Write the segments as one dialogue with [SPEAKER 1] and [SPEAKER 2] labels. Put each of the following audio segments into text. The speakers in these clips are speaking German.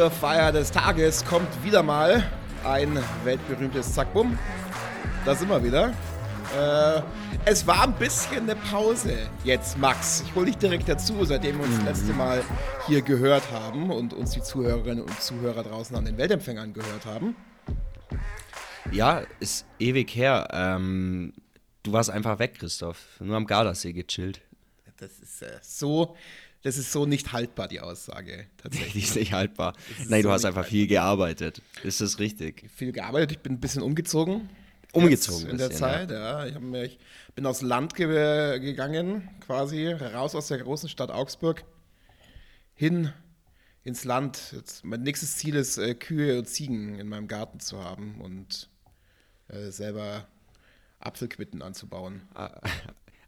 [SPEAKER 1] Zur Feier des Tages kommt wieder mal ein weltberühmtes Zack-Bumm. Da sind wir wieder. Äh, es war ein bisschen eine Pause jetzt, Max. Ich hole dich direkt dazu, seitdem wir uns das letzte Mal hier gehört haben und uns die Zuhörerinnen und Zuhörer draußen an den Weltempfängern gehört haben.
[SPEAKER 2] Ja, ist ewig her. Ähm, du warst einfach weg, Christoph. Nur am Gardasee gechillt.
[SPEAKER 1] Das ist äh, so, das ist so nicht haltbar, die Aussage.
[SPEAKER 2] Tatsächlich. Die ist nicht haltbar. Nein, so du hast einfach haltbar. viel gearbeitet. Ist das richtig?
[SPEAKER 1] Viel gearbeitet. Ich bin ein bisschen umgezogen.
[SPEAKER 2] Umgezogen
[SPEAKER 1] in der Zeit, ja. ja. Ich, mir, ich, bin aufs Land ge gegangen, quasi, raus aus der großen Stadt Augsburg, hin ins Land. Jetzt, mein nächstes Ziel ist, äh, Kühe und Ziegen in meinem Garten zu haben und äh, selber Apfelquitten anzubauen.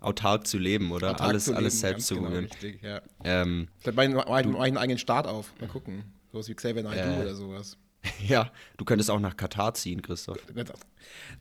[SPEAKER 2] Autark zu leben, oder?
[SPEAKER 1] Autark
[SPEAKER 2] alles, alles selbst zu
[SPEAKER 1] genau,
[SPEAKER 2] holen.
[SPEAKER 1] Richtig, ja. Ähm, Vielleicht mache ich, mach ich einen eigenen Start auf. Mal gucken. Sowas wie Xavier Naidoo äh, oder sowas.
[SPEAKER 2] Ja, du könntest auch nach Katar ziehen, Christoph.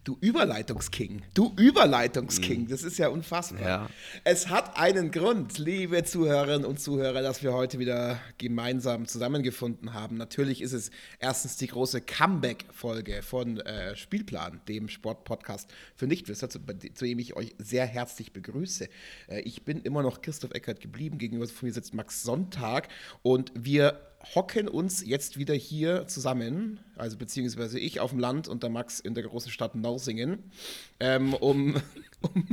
[SPEAKER 1] Du Überleitungsking, du Überleitungsking, mhm. das ist ja unfassbar. Ja. Es hat einen Grund, liebe Zuhörerinnen und Zuhörer, dass wir heute wieder gemeinsam zusammengefunden haben. Natürlich ist es erstens die große Comeback-Folge von äh, Spielplan, dem Sportpodcast für Nichtwisser, zu, zu, dem ich euch sehr herzlich begrüße. Äh, ich bin immer noch Christoph Eckert geblieben, gegenüber von mir sitzt Max Sonntag und wir hocken uns jetzt wieder hier zusammen, also beziehungsweise ich auf dem Land und der Max in der großen Stadt Norsingen, ähm, um, um,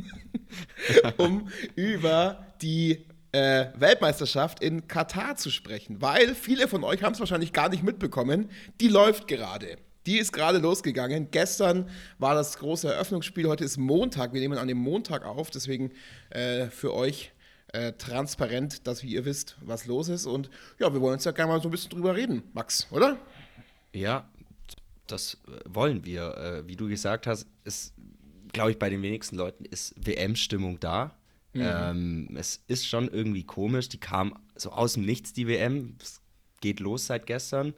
[SPEAKER 1] um über die äh, Weltmeisterschaft in Katar zu sprechen, weil viele von euch haben es wahrscheinlich gar nicht mitbekommen, die läuft gerade. Die ist gerade losgegangen. Gestern war das große Eröffnungsspiel. Heute ist Montag. Wir nehmen an dem Montag auf. Deswegen äh, für euch äh, transparent, dass ihr wisst, was los ist. Und ja, wir wollen uns ja gerne mal so ein bisschen drüber reden, Max, oder?
[SPEAKER 2] Ja, das äh, wollen wir. Äh, wie du gesagt hast, ist, glaube ich, bei den wenigsten Leuten ist WM-Stimmung da. Mhm. Ähm, es ist schon irgendwie komisch. Die kam so aus dem Nichts, die WM. Es geht los seit gestern.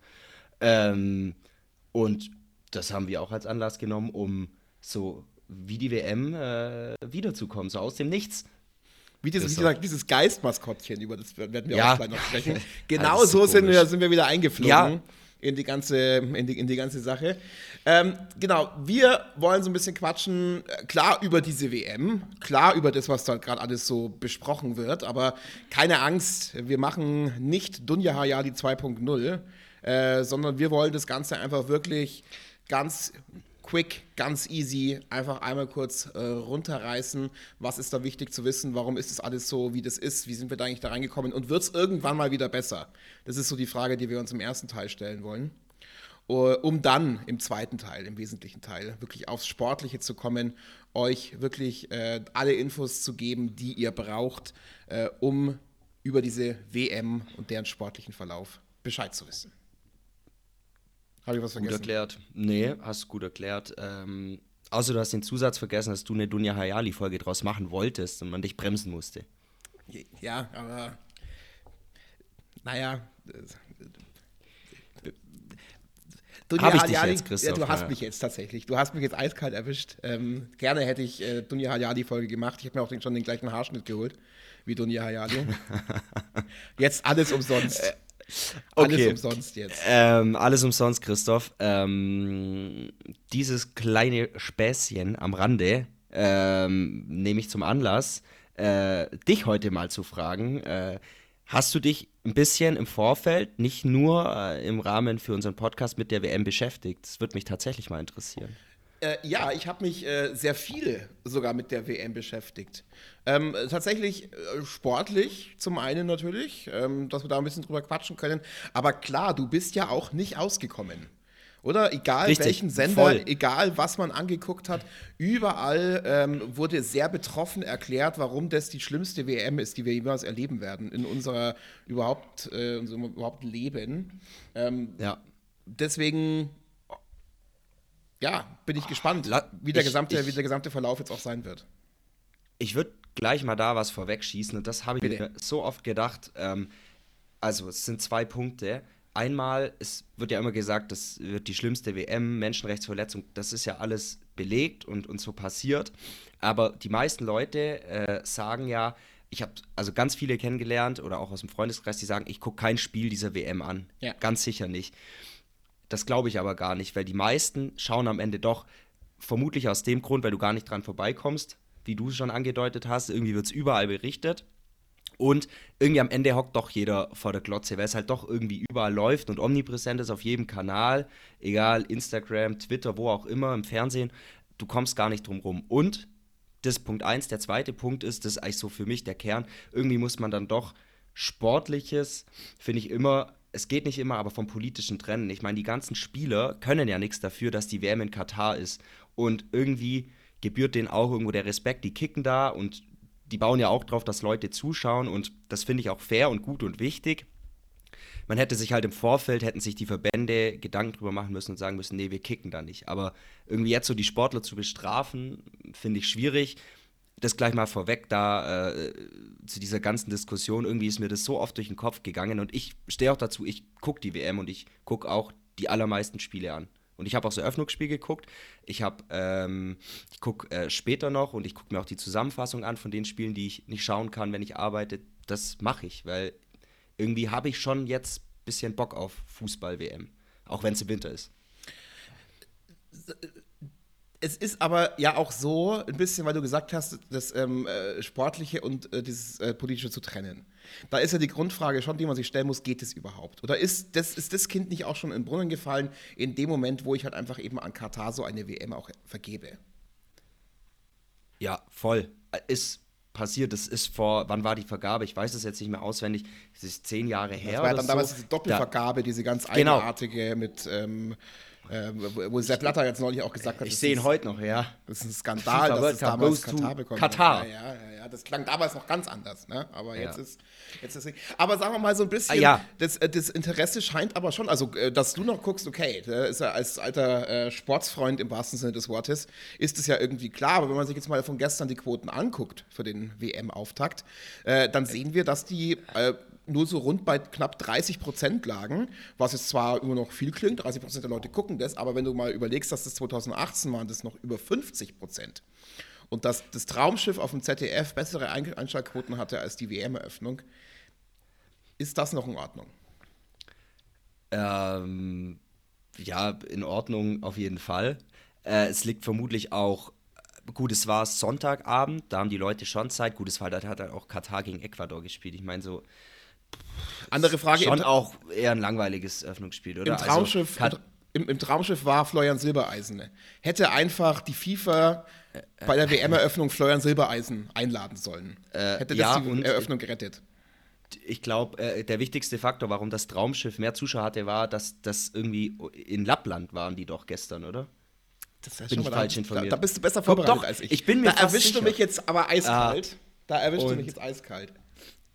[SPEAKER 2] Ähm, und das haben wir auch als Anlass genommen, um so wie die WM äh, wiederzukommen, so aus dem Nichts.
[SPEAKER 1] Wie dieses, wie dieses Geistmaskottchen, über das werden wir ja. auch gleich noch sprechen. Genau so, sind wir, sind wir wieder eingeflogen. Ja. In die ganze, in die, in die ganze Sache. Ähm, genau, wir wollen so ein bisschen quatschen, äh, klar über diese WM, klar über das, was da gerade alles so besprochen wird, aber keine Angst, wir machen nicht Dunja Hayali 2.0, äh, sondern wir wollen das Ganze einfach wirklich ganz quick, ganz easy, einfach einmal kurz äh, runterreißen. Was ist da wichtig zu wissen? Warum ist das alles so, wie das ist? Wie sind wir da eigentlich da reingekommen? Und wird es irgendwann mal wieder besser? Das ist so die Frage, die wir uns im ersten Teil stellen wollen. Uh, um dann im zweiten Teil, im wesentlichen Teil, wirklich aufs Sportliche zu kommen, euch wirklich äh, alle Infos zu geben, die ihr braucht, äh, um über diese WM und deren sportlichen Verlauf Bescheid zu wissen.
[SPEAKER 2] Habe ich was vergessen? Gut erklärt. Nee, hast du gut erklärt. Ähm, außer du hast den Zusatz vergessen, dass du eine Dunja Hayali-Folge draus machen wolltest und man dich bremsen musste.
[SPEAKER 1] Ja, aber naja.
[SPEAKER 2] Dunja Hayali, jetzt,
[SPEAKER 1] ja, du hast ja. mich jetzt tatsächlich. Du hast mich jetzt eiskalt erwischt. Ähm, gerne hätte ich äh, Dunja Hayali-Folge gemacht. Ich habe mir auch den, schon den gleichen Haarschnitt geholt wie Dunja Hayali. jetzt alles umsonst.
[SPEAKER 2] Okay. Alles umsonst jetzt. Ähm, alles umsonst, Christoph. Ähm, dieses kleine Späßchen am Rande ähm, nehme ich zum Anlass, äh, dich heute mal zu fragen. Äh, hast du dich ein bisschen im Vorfeld, nicht nur äh, im Rahmen für unseren Podcast mit der WM beschäftigt? Das würde mich tatsächlich mal interessieren.
[SPEAKER 1] Äh, ja, ich habe mich äh, sehr viel sogar mit der WM beschäftigt. Ähm, tatsächlich äh, sportlich zum einen natürlich, ähm, dass wir da ein bisschen drüber quatschen können. Aber klar, du bist ja auch nicht ausgekommen. Oder egal Richtig, welchen Sender, voll. egal was man angeguckt hat, überall ähm, wurde sehr betroffen erklärt, warum das die schlimmste WM ist, die wir jemals erleben werden in unserer überhaupt, äh, unserem überhaupt Leben. Ähm, ja. Deswegen ja, bin ich gespannt, wie der, ich, gesamte, ich, wie der gesamte Verlauf jetzt auch sein wird.
[SPEAKER 2] Ich würde gleich mal da was vorwegschießen und das habe ich Bitte. mir so oft gedacht. Ähm, also, es sind zwei Punkte. Einmal, es wird ja immer gesagt, das wird die schlimmste WM, Menschenrechtsverletzung, das ist ja alles belegt und, und so passiert. Aber die meisten Leute äh, sagen ja, ich habe also ganz viele kennengelernt oder auch aus dem Freundeskreis, die sagen, ich gucke kein Spiel dieser WM an. Ja. Ganz sicher nicht. Das glaube ich aber gar nicht, weil die meisten schauen am Ende doch vermutlich aus dem Grund, weil du gar nicht dran vorbeikommst, wie du schon angedeutet hast. Irgendwie wird es überall berichtet. Und irgendwie am Ende hockt doch jeder vor der Glotze, weil es halt doch irgendwie überall läuft und omnipräsent ist auf jedem Kanal, egal Instagram, Twitter, wo auch immer, im Fernsehen. Du kommst gar nicht drum rum. Und das ist Punkt 1. Der zweite Punkt ist, das ist eigentlich so für mich der Kern, irgendwie muss man dann doch Sportliches, finde ich immer, es geht nicht immer, aber vom politischen trennen. Ich meine, die ganzen Spieler können ja nichts dafür, dass die WM in Katar ist. Und irgendwie gebührt denen auch irgendwo der Respekt. Die kicken da und die bauen ja auch drauf, dass Leute zuschauen und das finde ich auch fair und gut und wichtig. Man hätte sich halt im Vorfeld, hätten sich die Verbände Gedanken drüber machen müssen und sagen müssen, nee, wir kicken da nicht. Aber irgendwie jetzt so die Sportler zu bestrafen, finde ich schwierig. Das gleich mal vorweg, da äh, zu dieser ganzen Diskussion, irgendwie ist mir das so oft durch den Kopf gegangen und ich stehe auch dazu, ich gucke die WM und ich gucke auch die allermeisten Spiele an. Und ich habe auch das Eröffnungsspiel geguckt. Ich ähm, ich gucke äh, später noch und ich gucke mir auch die Zusammenfassung an von den Spielen, die ich nicht schauen kann, wenn ich arbeite. Das mache ich, weil irgendwie habe ich schon jetzt ein bisschen Bock auf Fußball-WM. Auch wenn es im Winter ist.
[SPEAKER 1] Es ist aber ja auch so, ein bisschen, weil du gesagt hast, das ähm, äh, Sportliche und äh, dieses äh, Politische zu trennen. Da ist ja die Grundfrage schon, die man sich stellen muss, geht es überhaupt? Oder ist das, ist das Kind nicht auch schon in den Brunnen gefallen, in dem Moment, wo ich halt einfach eben an Katar so eine WM auch vergebe?
[SPEAKER 2] Ja, voll. Ist passiert. Das ist vor, wann war die Vergabe? Ich weiß es jetzt nicht mehr auswendig. Es ist zehn Jahre her. Das
[SPEAKER 1] war dann so. damals diese Doppelvergabe, da, diese ganz genau. eigenartige mit. Ähm, äh, wo Sepp Blatter jetzt neulich auch gesagt hat.
[SPEAKER 2] Ich sehe ihn heute noch, ja.
[SPEAKER 1] Das ist ein Skandal, dass es damals Katar bekommen
[SPEAKER 2] Katar.
[SPEAKER 1] Ja, ja, ja, das klang damals noch ganz anders, ne? Aber jetzt ja. ist jetzt ist Aber sagen wir mal so ein bisschen,
[SPEAKER 2] ah, ja.
[SPEAKER 1] das, äh, das, Interesse scheint aber schon, also äh, dass du noch guckst, okay, ist er als alter äh, Sportsfreund im wahrsten Sinne des Wortes, ist es ja irgendwie klar. Aber wenn man sich jetzt mal von gestern die Quoten anguckt für den WM-Auftakt, äh, dann sehen wir, dass die äh, nur so rund bei knapp 30 Prozent lagen, was jetzt zwar immer noch viel klingt, 30 Prozent der Leute gucken das, aber wenn du mal überlegst, dass das 2018 waren, das noch über 50 Prozent. Und dass das Traumschiff auf dem ZDF bessere Einschaltquoten hatte als die WM-Eröffnung, ist das noch in Ordnung?
[SPEAKER 2] Ähm, ja, in Ordnung auf jeden Fall. Äh, es liegt vermutlich auch gut, es war Sonntagabend, da haben die Leute schon Zeit. Gut, es war, da hat auch Katar gegen Ecuador gespielt. Ich meine, so
[SPEAKER 1] andere Frage.
[SPEAKER 2] Schon auch eher ein langweiliges Öffnungsspiel, oder?
[SPEAKER 1] Im also Traumschiff, also, im, im, Traumschiff war Florian Silbereisen. Hätte einfach die FIFA bei der WM-Eröffnung Florian Silbereisen einladen sollen. Äh, Hätte das ja, die Eröffnung gerettet.
[SPEAKER 2] Ich glaube, äh, der wichtigste Faktor, warum das Traumschiff mehr Zuschauer hatte, war, dass das irgendwie in Lappland waren die doch gestern, oder?
[SPEAKER 1] Das ist bin ich falsch informiert. Da, da, bist du besser vorbereitet doch, als ich.
[SPEAKER 2] Ich bin mir
[SPEAKER 1] da erwischst du mich jetzt aber eiskalt. Ah. Da erwischst du mich jetzt eiskalt.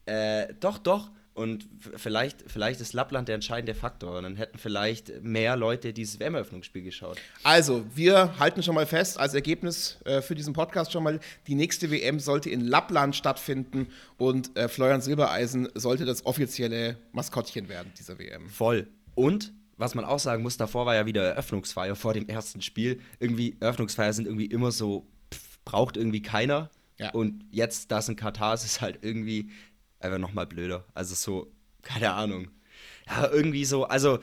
[SPEAKER 2] Äh, doch, doch. Und vielleicht, vielleicht ist Lappland der entscheidende Faktor. Und dann hätten vielleicht mehr Leute dieses WM-Eröffnungsspiel geschaut.
[SPEAKER 1] Also, wir halten schon mal fest, als Ergebnis äh, für diesen Podcast schon mal, die nächste WM sollte in Lappland stattfinden und äh, Florian Silbereisen sollte das offizielle Maskottchen werden dieser WM.
[SPEAKER 2] Voll. Und was man auch sagen muss, davor war ja wieder Eröffnungsfeier vor dem ersten Spiel. Irgendwie, Eröffnungsfeier sind irgendwie immer so, pff, braucht irgendwie keiner. Ja. Und jetzt, das in Katar ist, ist halt irgendwie einfach nochmal blöder. Also so, keine Ahnung. Ja, irgendwie so, also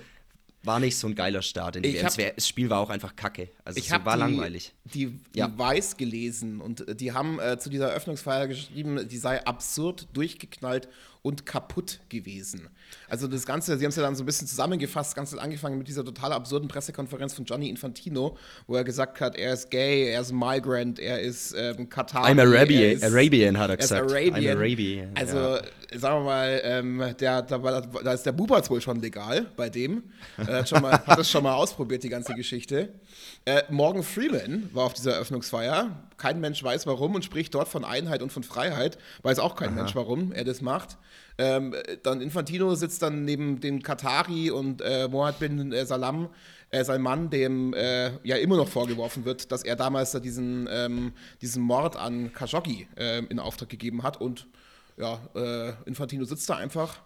[SPEAKER 2] war nicht so ein geiler Start in die WM. Das Spiel war auch einfach kacke. Also
[SPEAKER 1] ich so, war die, langweilig. Die, die ja. Weiß gelesen und äh, die haben äh, zu dieser Eröffnungsfeier geschrieben, die sei absurd durchgeknallt und kaputt gewesen. Also das Ganze, sie haben es ja dann so ein bisschen zusammengefasst, ganz angefangen mit dieser total absurden Pressekonferenz von Gianni Infantino, wo er gesagt hat, er ist gay, er ist Migrant, er ist ähm, Katar.
[SPEAKER 2] I'm Arabian, ist, Arabian, hat er gesagt.
[SPEAKER 1] Er Arabian. I'm Arabian. Also, ja. sagen wir mal, ähm, der, da, da, ist der Bubatz wohl schon legal bei dem. Er hat, schon mal, hat das schon mal ausprobiert, die ganze Geschichte. Äh, Morgan Freeman war auf dieser Eröffnungsfeier. Kein Mensch weiß warum und spricht dort von Einheit und von Freiheit. Weiß auch kein Aha. Mensch, warum er das macht. Ähm, dann Infantino sitzt dann neben dem Katari und äh, Mohammed bin äh, Salam, äh, sein Mann, dem äh, ja immer noch vorgeworfen wird, dass er damals diesen, ähm, diesen Mord an Khashoggi äh, in Auftrag gegeben hat. Und ja, äh, Infantino sitzt da einfach,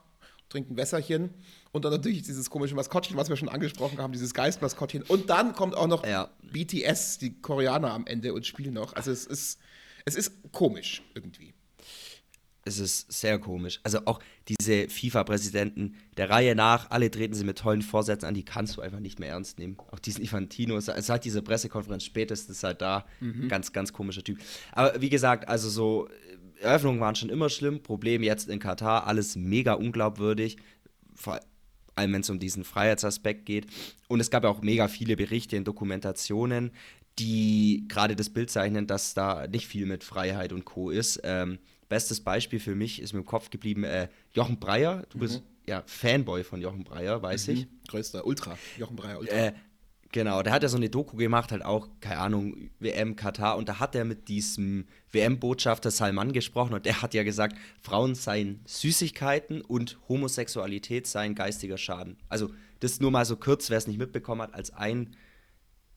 [SPEAKER 1] trinkt ein Wässerchen und dann natürlich dieses komische Maskottchen, was wir schon angesprochen haben, dieses Geistmaskottchen. Und dann kommt auch noch ja. BTS, die Koreaner am Ende und spielen noch. Also es ist, es ist komisch irgendwie.
[SPEAKER 2] es ist sehr komisch. Also auch diese FIFA-Präsidenten der Reihe nach, alle treten sie mit tollen Vorsätzen an, die kannst du einfach nicht mehr ernst nehmen. Auch diesen Infantino, seit dieser Pressekonferenz spätestens seit da, mhm. ganz, ganz komischer Typ. Aber wie gesagt, also so Eröffnungen waren schon immer schlimm, Problem jetzt in Katar, alles mega unglaubwürdig, vor allem wenn es um diesen Freiheitsaspekt geht. Und es gab ja auch mega viele Berichte in Dokumentationen, die gerade das Bild zeichnen, dass da nicht viel mit Freiheit und Co. ist. Ähm, bestes Beispiel für mich ist mir im Kopf geblieben äh, Jochen Breyer. Du mhm. bist ja Fanboy von Jochen Breyer, weiß mhm. ich.
[SPEAKER 1] Größter Ultra, Jochen Breyer Ultra.
[SPEAKER 2] Äh, genau, der hat ja so eine Doku gemacht, halt auch, keine Ahnung, WM, Katar. Und da hat er mit diesem WM-Botschafter Salman gesprochen und der hat ja gesagt, Frauen seien Süßigkeiten und Homosexualität seien geistiger Schaden. Also das nur mal so kurz, wer es nicht mitbekommen hat, als ein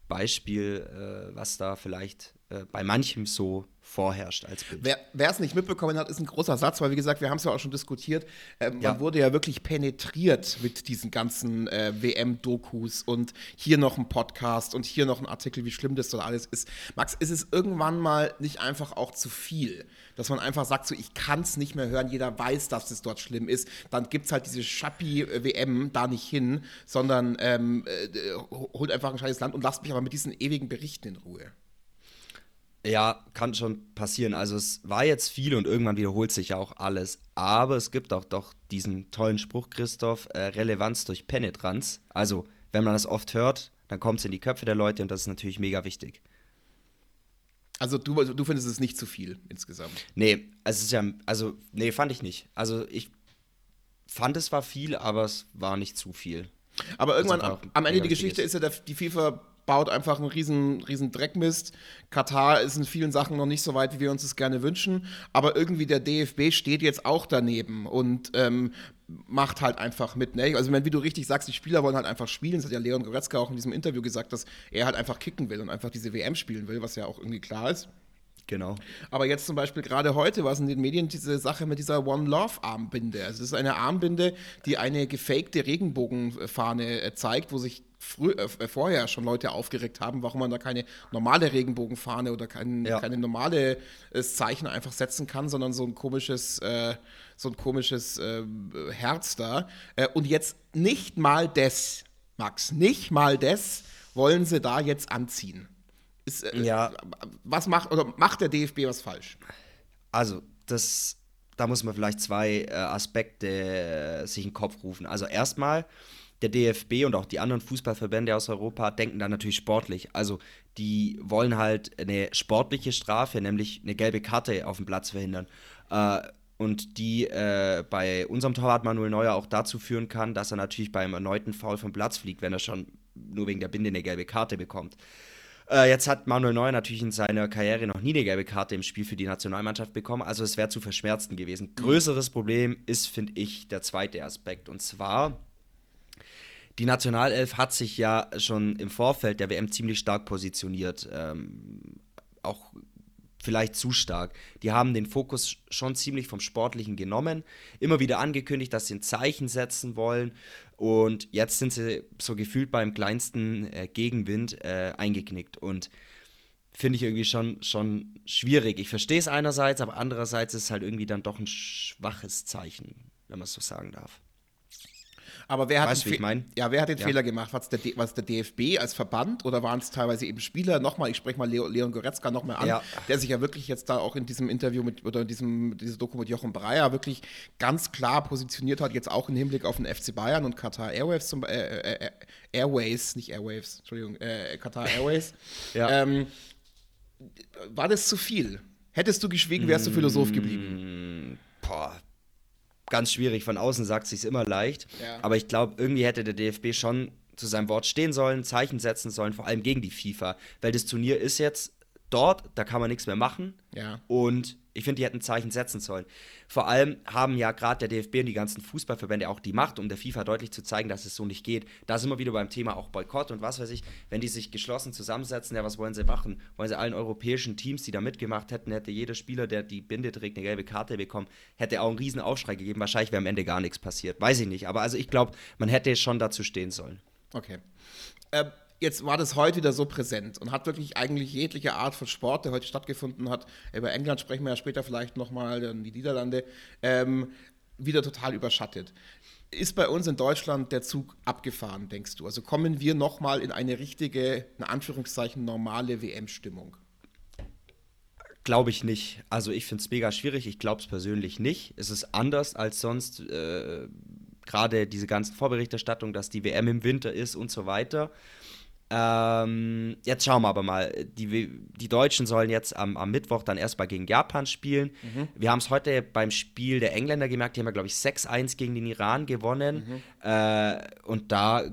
[SPEAKER 2] Beispiel, äh, was da vielleicht äh, bei manchem so vorherrscht als Bild.
[SPEAKER 1] Wer es nicht mitbekommen hat, ist ein großer Satz, weil wie gesagt, wir haben es ja auch schon diskutiert. Ja. Man wurde ja wirklich penetriert mit diesen ganzen äh, WM-Dokus und hier noch ein Podcast und hier noch ein Artikel, wie schlimm das dort alles ist. Max, ist es irgendwann mal nicht einfach auch zu viel? Dass man einfach sagt, so ich kann es nicht mehr hören, jeder weiß, dass es dort schlimm ist. Dann gibt es halt diese Schappi-WM da nicht hin, sondern ähm, äh, holt einfach ein scheiß Land und lasst mich aber mit diesen ewigen Berichten in Ruhe.
[SPEAKER 2] Ja, kann schon passieren. Also es war jetzt viel und irgendwann wiederholt sich ja auch alles. Aber es gibt auch doch diesen tollen Spruch, Christoph, äh, Relevanz durch Penetranz. Also wenn man das oft hört, dann kommt es in die Köpfe der Leute und das ist natürlich mega wichtig.
[SPEAKER 1] Also du, du findest es nicht zu viel insgesamt?
[SPEAKER 2] Nee, es ist ja, also nee, fand ich nicht. Also ich fand es war viel, aber es war nicht zu viel.
[SPEAKER 1] Aber irgendwann am, am Ende die Geschichte ist ja der, die FIFA baut einfach einen riesen, riesen Dreckmist. Katar ist in vielen Sachen noch nicht so weit, wie wir uns das gerne wünschen. Aber irgendwie der DFB steht jetzt auch daneben und ähm, macht halt einfach mit. Ne? Also, wenn, wie du richtig sagst, die Spieler wollen halt einfach spielen. Das hat ja Leon Goretzka auch in diesem Interview gesagt, dass er halt einfach kicken will und einfach diese WM spielen will, was ja auch irgendwie klar ist.
[SPEAKER 2] Genau.
[SPEAKER 1] Aber jetzt zum Beispiel gerade heute war es in den Medien diese Sache mit dieser One Love Armbinde. Also es ist eine Armbinde, die eine gefakte Regenbogenfahne äh, zeigt, wo sich früh, äh, äh, vorher schon Leute aufgeregt haben, warum man da keine normale Regenbogenfahne oder kein, ja. keine normale äh, Zeichen einfach setzen kann, sondern so ein komisches, äh, so ein komisches äh, Herz da. Äh, und jetzt nicht mal das, Max, nicht mal das wollen sie da jetzt anziehen. Ist, ja. Was macht oder macht der DFB was falsch?
[SPEAKER 2] Also, das da muss man vielleicht zwei Aspekte sich in den Kopf rufen. Also erstmal, der DFB und auch die anderen Fußballverbände aus Europa denken da natürlich sportlich. Also die wollen halt eine sportliche Strafe, nämlich eine gelbe Karte auf dem Platz verhindern. Äh, und die äh, bei unserem Torwart Manuel Neuer auch dazu führen kann, dass er natürlich beim erneuten Foul vom Platz fliegt, wenn er schon nur wegen der Binde eine gelbe Karte bekommt. Äh, jetzt hat Manuel Neuer natürlich in seiner Karriere noch nie eine gelbe Karte im Spiel für die Nationalmannschaft bekommen, also es wäre zu verschmerzen gewesen. Größeres Problem ist, finde ich, der zweite Aspekt. Und zwar die Nationalelf hat sich ja schon im Vorfeld der WM ziemlich stark positioniert. Ähm, auch vielleicht zu stark. Die haben den Fokus schon ziemlich vom Sportlichen genommen, immer wieder angekündigt, dass sie ein Zeichen setzen wollen und jetzt sind sie so gefühlt beim kleinsten äh, Gegenwind äh, eingeknickt und finde ich irgendwie schon, schon schwierig. Ich verstehe es einerseits, aber andererseits ist es halt irgendwie dann doch ein schwaches Zeichen, wenn man es so sagen darf.
[SPEAKER 1] Aber wer hat, weißt, den, Fe ja, wer hat den ja. Fehler gemacht? War es der, der, DFB als Verband oder waren es teilweise eben Spieler? Nochmal, ich spreche mal Leo, Leon Goretzka nochmal an, ja. der sich ja wirklich jetzt da auch in diesem Interview mit oder in diesem diese Doku mit Jochen Breyer wirklich ganz klar positioniert hat, jetzt auch im Hinblick auf den FC Bayern und Qatar Airways zum äh, äh, äh Airways, nicht Airwaves, Entschuldigung, äh, Qatar Airways. ja. ähm, war das zu viel? Hättest du geschwiegen, wärst du Philosoph geblieben.
[SPEAKER 2] Mm, boah, ganz schwierig. Von außen sagt es sich immer leicht. Ja. Aber ich glaube, irgendwie hätte der DFB schon zu seinem Wort stehen sollen, Zeichen setzen sollen, vor allem gegen die FIFA. Weil das Turnier ist jetzt dort, da kann man nichts mehr machen.
[SPEAKER 1] Ja.
[SPEAKER 2] Und ich finde, die hätten Zeichen setzen sollen. Vor allem haben ja gerade der DFB und die ganzen Fußballverbände auch die Macht, um der FIFA deutlich zu zeigen, dass es so nicht geht. Da sind wir wieder beim Thema auch Boykott und was weiß ich. Wenn die sich geschlossen zusammensetzen, ja, was wollen sie machen? Wollen sie allen europäischen Teams, die da mitgemacht hätten, hätte jeder Spieler, der die Binde trägt, eine gelbe Karte bekommen, hätte auch einen riesen Aufschrei gegeben. Wahrscheinlich wäre am Ende gar nichts passiert. Weiß ich nicht. Aber also ich glaube, man hätte schon dazu stehen sollen.
[SPEAKER 1] Okay. Ähm jetzt war das heute wieder so präsent und hat wirklich eigentlich jegliche Art von Sport, der heute stattgefunden hat, über England sprechen wir ja später vielleicht nochmal, dann die Niederlande, ähm, wieder total überschattet. Ist bei uns in Deutschland der Zug abgefahren, denkst du? Also kommen wir nochmal in eine richtige, in Anführungszeichen, normale WM-Stimmung?
[SPEAKER 2] Glaube ich nicht. Also ich finde es mega schwierig. Ich glaube es persönlich nicht. Es ist anders als sonst. Äh, Gerade diese ganzen Vorberichterstattungen, dass die WM im Winter ist und so weiter. Ähm, jetzt schauen wir aber mal. Die, die Deutschen sollen jetzt am, am Mittwoch dann erstmal gegen Japan spielen. Mhm. Wir haben es heute beim Spiel der Engländer gemerkt, die haben ja, glaube ich, 6-1 gegen den Iran gewonnen. Mhm. Äh, und da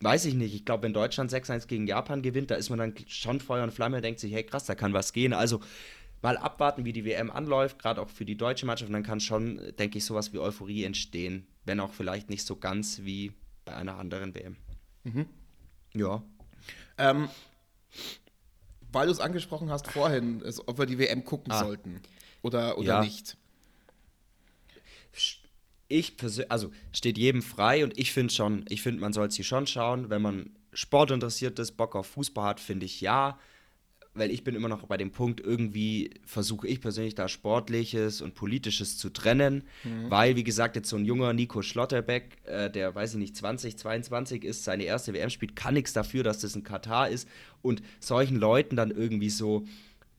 [SPEAKER 2] weiß ich nicht. Ich glaube, wenn Deutschland 6-1 gegen Japan gewinnt, da ist man dann schon Feuer und Flamme und denkt sich, hey krass, da kann was gehen. Also mal abwarten, wie die WM anläuft, gerade auch für die deutsche Mannschaft. Und dann kann schon, denke ich, sowas wie Euphorie entstehen. Wenn auch vielleicht nicht so ganz wie bei einer anderen WM. Mhm.
[SPEAKER 1] Ja. Ähm, weil du es angesprochen hast vorhin, ist, ob wir die WM gucken ah. sollten oder, oder ja. nicht.
[SPEAKER 2] Ich persönlich, also steht jedem frei und ich finde schon, ich finde, man soll sie schon schauen. Wenn man Sport interessiert ist, Bock auf Fußball hat, finde ich ja weil ich bin immer noch bei dem Punkt, irgendwie versuche ich persönlich da Sportliches und Politisches zu trennen, mhm. weil, wie gesagt, jetzt so ein junger Nico Schlotterbeck, äh, der, weiß ich nicht, 20, 22 ist, seine erste WM spielt, kann nichts dafür, dass das ein Katar ist und solchen Leuten dann irgendwie so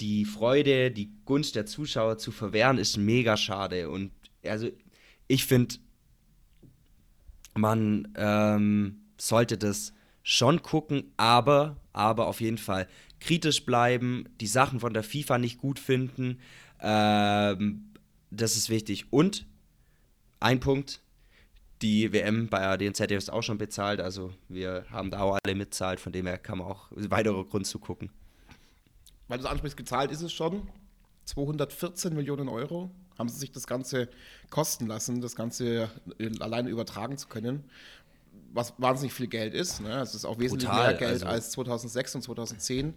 [SPEAKER 2] die Freude, die Gunst der Zuschauer zu verwehren, ist mega schade und also ich finde, man ähm, sollte das schon gucken, aber, aber auf jeden Fall kritisch bleiben, die Sachen von der FIFA nicht gut finden. Ähm, das ist wichtig. Und ein Punkt, die WM bei ZDF ist auch schon bezahlt, also wir haben da auch alle mitzahlt, von dem her kann man auch weiterer Grund zu gucken.
[SPEAKER 1] Weil du es ansprichst, gezahlt ist es schon. 214 Millionen Euro haben sie sich das Ganze kosten lassen, das Ganze alleine übertragen zu können was wahnsinnig viel Geld ist. Ne? Es ist auch wesentlich Brutal, mehr Geld also. als 2006 und 2010.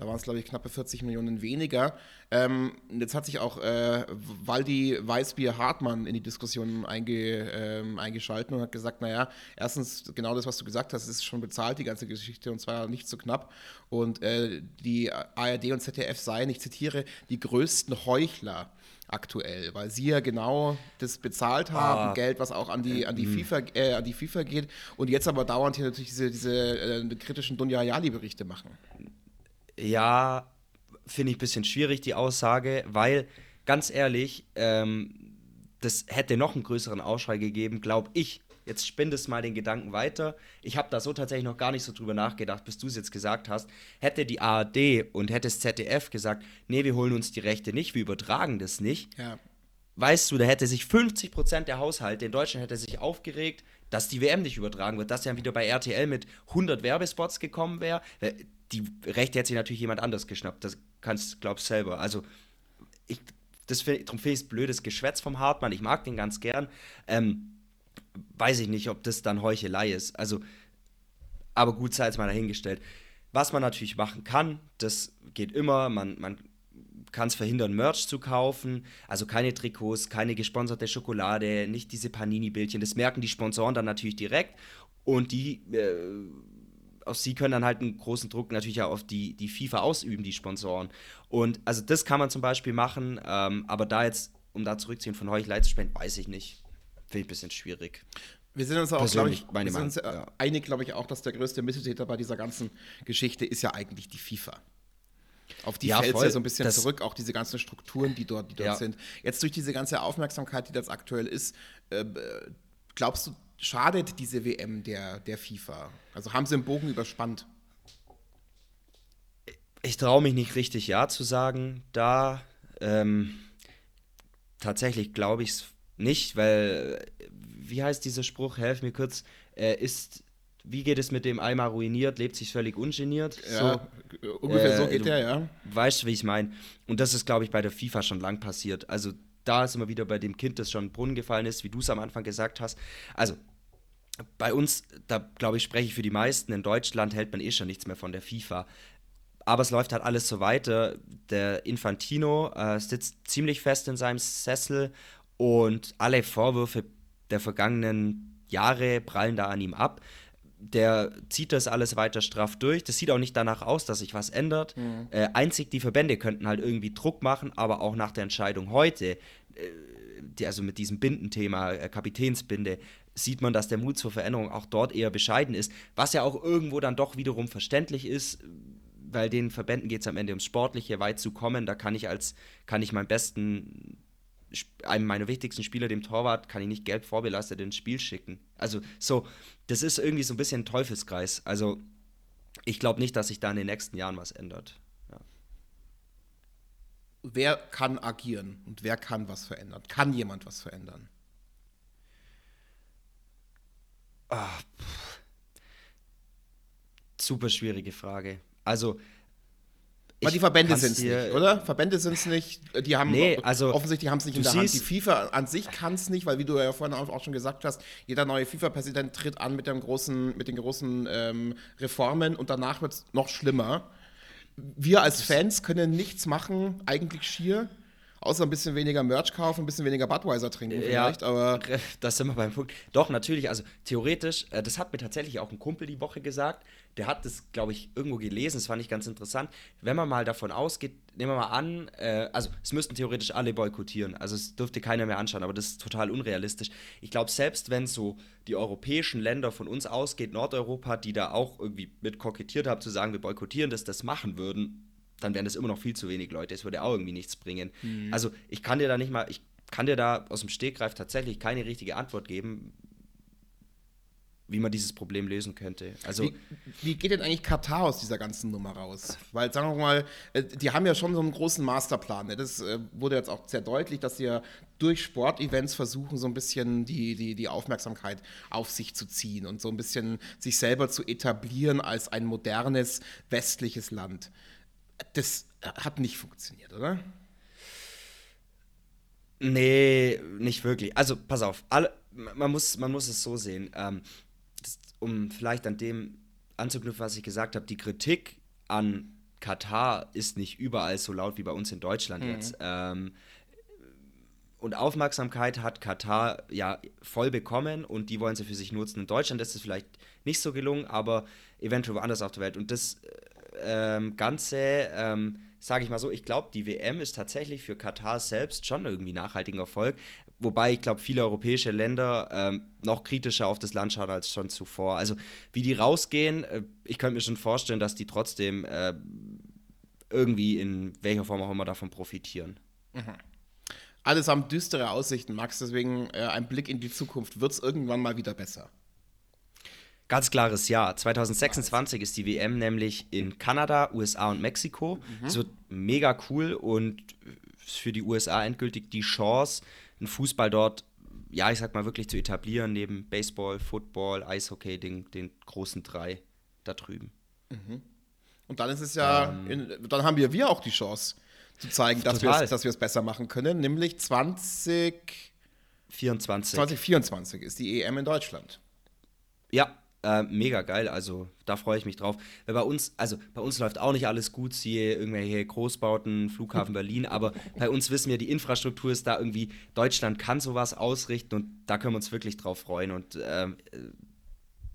[SPEAKER 1] Da waren es, glaube ich, knappe 40 Millionen weniger. Ähm, jetzt hat sich auch äh, Waldi Weißbier-Hartmann in die Diskussion einge, ähm, eingeschalten und hat gesagt, naja, erstens genau das, was du gesagt hast, ist schon bezahlt, die ganze Geschichte, und zwar nicht so knapp. Und äh, die ARD und ZDF seien, ich zitiere, die größten Heuchler aktuell, weil sie ja genau das bezahlt haben, ah. Geld, was auch an die, an die, mhm. FIFA, äh, an die FIFA geht und jetzt aber dauernd hier natürlich diese, diese äh, kritischen Dunja Ayali-Berichte machen.
[SPEAKER 2] Ja, finde ich ein bisschen schwierig, die Aussage, weil ganz ehrlich, ähm, das hätte noch einen größeren Ausschrei gegeben, glaube ich, Jetzt spindest mal den Gedanken weiter. Ich habe da so tatsächlich noch gar nicht so drüber nachgedacht, bis du es jetzt gesagt hast. Hätte die ARD und hätte das ZDF gesagt, nee, wir holen uns die Rechte nicht, wir übertragen das nicht. Ja. Weißt du, da hätte sich 50% der Haushalte in Deutschland hätte sich aufgeregt, dass die WM nicht übertragen wird, dass dann wieder bei RTL mit 100 Werbespots gekommen wäre. Die Rechte hätte sich natürlich jemand anders geschnappt. Das kannst glaubst selber. Also, ich, das find, darum finde ich es blödes Geschwätz vom Hartmann. Ich mag den ganz gern. Ähm, weiß ich nicht, ob das dann Heuchelei ist. Also, aber gut, sei jetzt mal dahingestellt. Was man natürlich machen kann, das geht immer, man, man kann es verhindern, Merch zu kaufen. Also keine Trikots, keine gesponserte Schokolade, nicht diese Panini-Bildchen. Das merken die Sponsoren dann natürlich direkt. Und die, äh, auf sie können dann halt einen großen Druck natürlich auch auf die, die FIFA ausüben, die Sponsoren. Und also das kann man zum Beispiel machen, ähm, aber da jetzt, um da zurückzuziehen von Heuchelei zu spenden, weiß ich nicht. Finde ich ein bisschen schwierig.
[SPEAKER 1] Wir sind uns auch, glaube ich, wir sind ja. einig, glaube ich, auch, dass der größte Missetäter bei dieser ganzen Geschichte ist ja eigentlich die FIFA. Auf die ja, fällt es ja so ein bisschen das zurück, auch diese ganzen Strukturen, die dort, die dort ja. sind. Jetzt durch diese ganze Aufmerksamkeit, die das aktuell ist, äh, glaubst du, schadet diese WM der, der FIFA? Also haben sie den Bogen überspannt?
[SPEAKER 2] Ich traue mich nicht richtig Ja zu sagen. Da ähm, tatsächlich glaube ich es nicht, weil, wie heißt dieser Spruch, helf mir kurz, äh, ist, wie geht es mit dem einmal ruiniert, lebt sich völlig ungeniert?
[SPEAKER 1] Ja, so, ungefähr äh, so geht der, ja.
[SPEAKER 2] Weißt du, wie ich meine? Und das ist, glaube ich, bei der FIFA schon lang passiert. Also da ist immer wieder bei dem Kind, das schon in den Brunnen gefallen ist, wie du es am Anfang gesagt hast. Also bei uns, da glaube ich, spreche ich für die meisten, in Deutschland hält man eh schon nichts mehr von der FIFA. Aber es läuft halt alles so weiter. Der Infantino äh, sitzt ziemlich fest in seinem Sessel und alle Vorwürfe der vergangenen Jahre prallen da an ihm ab. der zieht das alles weiter straff durch. Das sieht auch nicht danach aus, dass sich was ändert. Mhm. Äh, einzig die Verbände könnten halt irgendwie Druck machen, aber auch nach der Entscheidung heute, äh, die, also mit diesem Bindenthema, äh, Kapitänsbinde, sieht man, dass der Mut zur Veränderung auch dort eher bescheiden ist, was ja auch irgendwo dann doch wiederum verständlich ist, weil den Verbänden geht es am Ende ums Sportliche, weit zu kommen. Da kann ich als, kann ich meinen besten, einem meiner wichtigsten Spieler, dem Torwart, kann ich nicht gelb vorbelastet ins Spiel schicken. Also so, das ist irgendwie so ein bisschen ein Teufelskreis. Also ich glaube nicht, dass sich da in den nächsten Jahren was ändert. Ja.
[SPEAKER 1] Wer kann agieren und wer kann was verändern? Kann jemand was verändern?
[SPEAKER 2] Ah, super schwierige Frage. Also.
[SPEAKER 1] Aber die Verbände sind es nicht, oder? Verbände sind es nicht. Die haben nee, also, offensichtlich haben es nicht in der Hand. Die FIFA an sich kann es nicht, weil wie du ja vorhin auch schon gesagt hast, jeder neue FIFA-Präsident tritt an mit, dem großen, mit den großen ähm, Reformen und danach wird es noch schlimmer. Wir als Fans können nichts machen, eigentlich schier. Außer ein bisschen weniger Merch kaufen, ein bisschen weniger Budweiser trinken vielleicht,
[SPEAKER 2] ja, aber. Das sind wir beim Punkt. Doch, natürlich, also theoretisch, äh, das hat mir tatsächlich auch ein Kumpel die Woche gesagt. Der hat das, glaube ich, irgendwo gelesen, das fand ich ganz interessant. Wenn man mal davon ausgeht, nehmen wir mal an, äh, also es müssten theoretisch alle boykottieren. Also es dürfte keiner mehr anschauen, aber das ist total unrealistisch. Ich glaube, selbst wenn so die europäischen Länder von uns ausgeht, Nordeuropa, die da auch irgendwie mit kokettiert haben, zu sagen, wir boykottieren das, das machen würden, dann wären das immer noch viel zu wenig Leute. Es würde auch irgendwie nichts bringen. Mhm. Also ich kann dir da nicht mal, ich kann dir da aus dem Stegreif tatsächlich keine richtige Antwort geben, wie man dieses Problem lösen könnte. Also
[SPEAKER 1] wie, wie, geht denn eigentlich Katar aus dieser ganzen Nummer raus? Weil, sagen wir mal, äh, die haben ja schon so einen großen Masterplan. Ne? Das äh, wurde jetzt auch sehr deutlich, dass sie ja durch Sportevents versuchen, so ein bisschen die, die, die Aufmerksamkeit auf sich zu ziehen und so ein bisschen sich selber zu etablieren als ein modernes westliches Land. Das hat nicht funktioniert, oder?
[SPEAKER 2] Nee, nicht wirklich. Also, pass auf, alle, man, muss, man muss es so sehen. Ähm, das, um vielleicht an dem anzuknüpfen, was ich gesagt habe, die Kritik an Katar ist nicht überall so laut wie bei uns in Deutschland mhm. jetzt. Ähm, und Aufmerksamkeit hat Katar ja voll bekommen und die wollen sie für sich nutzen. In Deutschland ist es vielleicht nicht so gelungen, aber eventuell woanders auf der Welt. Und das ähm, Ganze, ähm, sage ich mal so, ich glaube, die WM ist tatsächlich für Katar selbst schon irgendwie nachhaltigen Erfolg. Wobei ich glaube, viele europäische Länder ähm, noch kritischer auf das Land schauen als schon zuvor. Also wie die rausgehen, äh, ich könnte mir schon vorstellen, dass die trotzdem äh, irgendwie in welcher Form auch immer davon profitieren. Mhm.
[SPEAKER 1] Allesamt düstere Aussichten, Max. Deswegen äh, ein Blick in die Zukunft. Wird es irgendwann mal wieder besser?
[SPEAKER 2] Ganz klares Ja. 2026 ist die WM nämlich in Kanada, USA und Mexiko. Mhm. Es wird mega cool und für die USA endgültig die Chance, einen Fußball dort, ja, ich sag mal, wirklich zu etablieren, neben Baseball, Football, Eishockey, den, den großen drei da drüben.
[SPEAKER 1] Mhm. Und dann ist es ja, ähm, in, dann haben wir, wir auch die Chance zu zeigen, dass wir es besser machen können, nämlich 2024. 2024 ist die EM in Deutschland.
[SPEAKER 2] Ja, äh, mega geil, also da freue ich mich drauf. Weil bei uns, also bei uns läuft auch nicht alles gut, siehe irgendwelche Großbauten, Flughafen Berlin, aber bei uns wissen wir, die Infrastruktur ist da irgendwie, Deutschland kann sowas ausrichten und da können wir uns wirklich drauf freuen und ähm,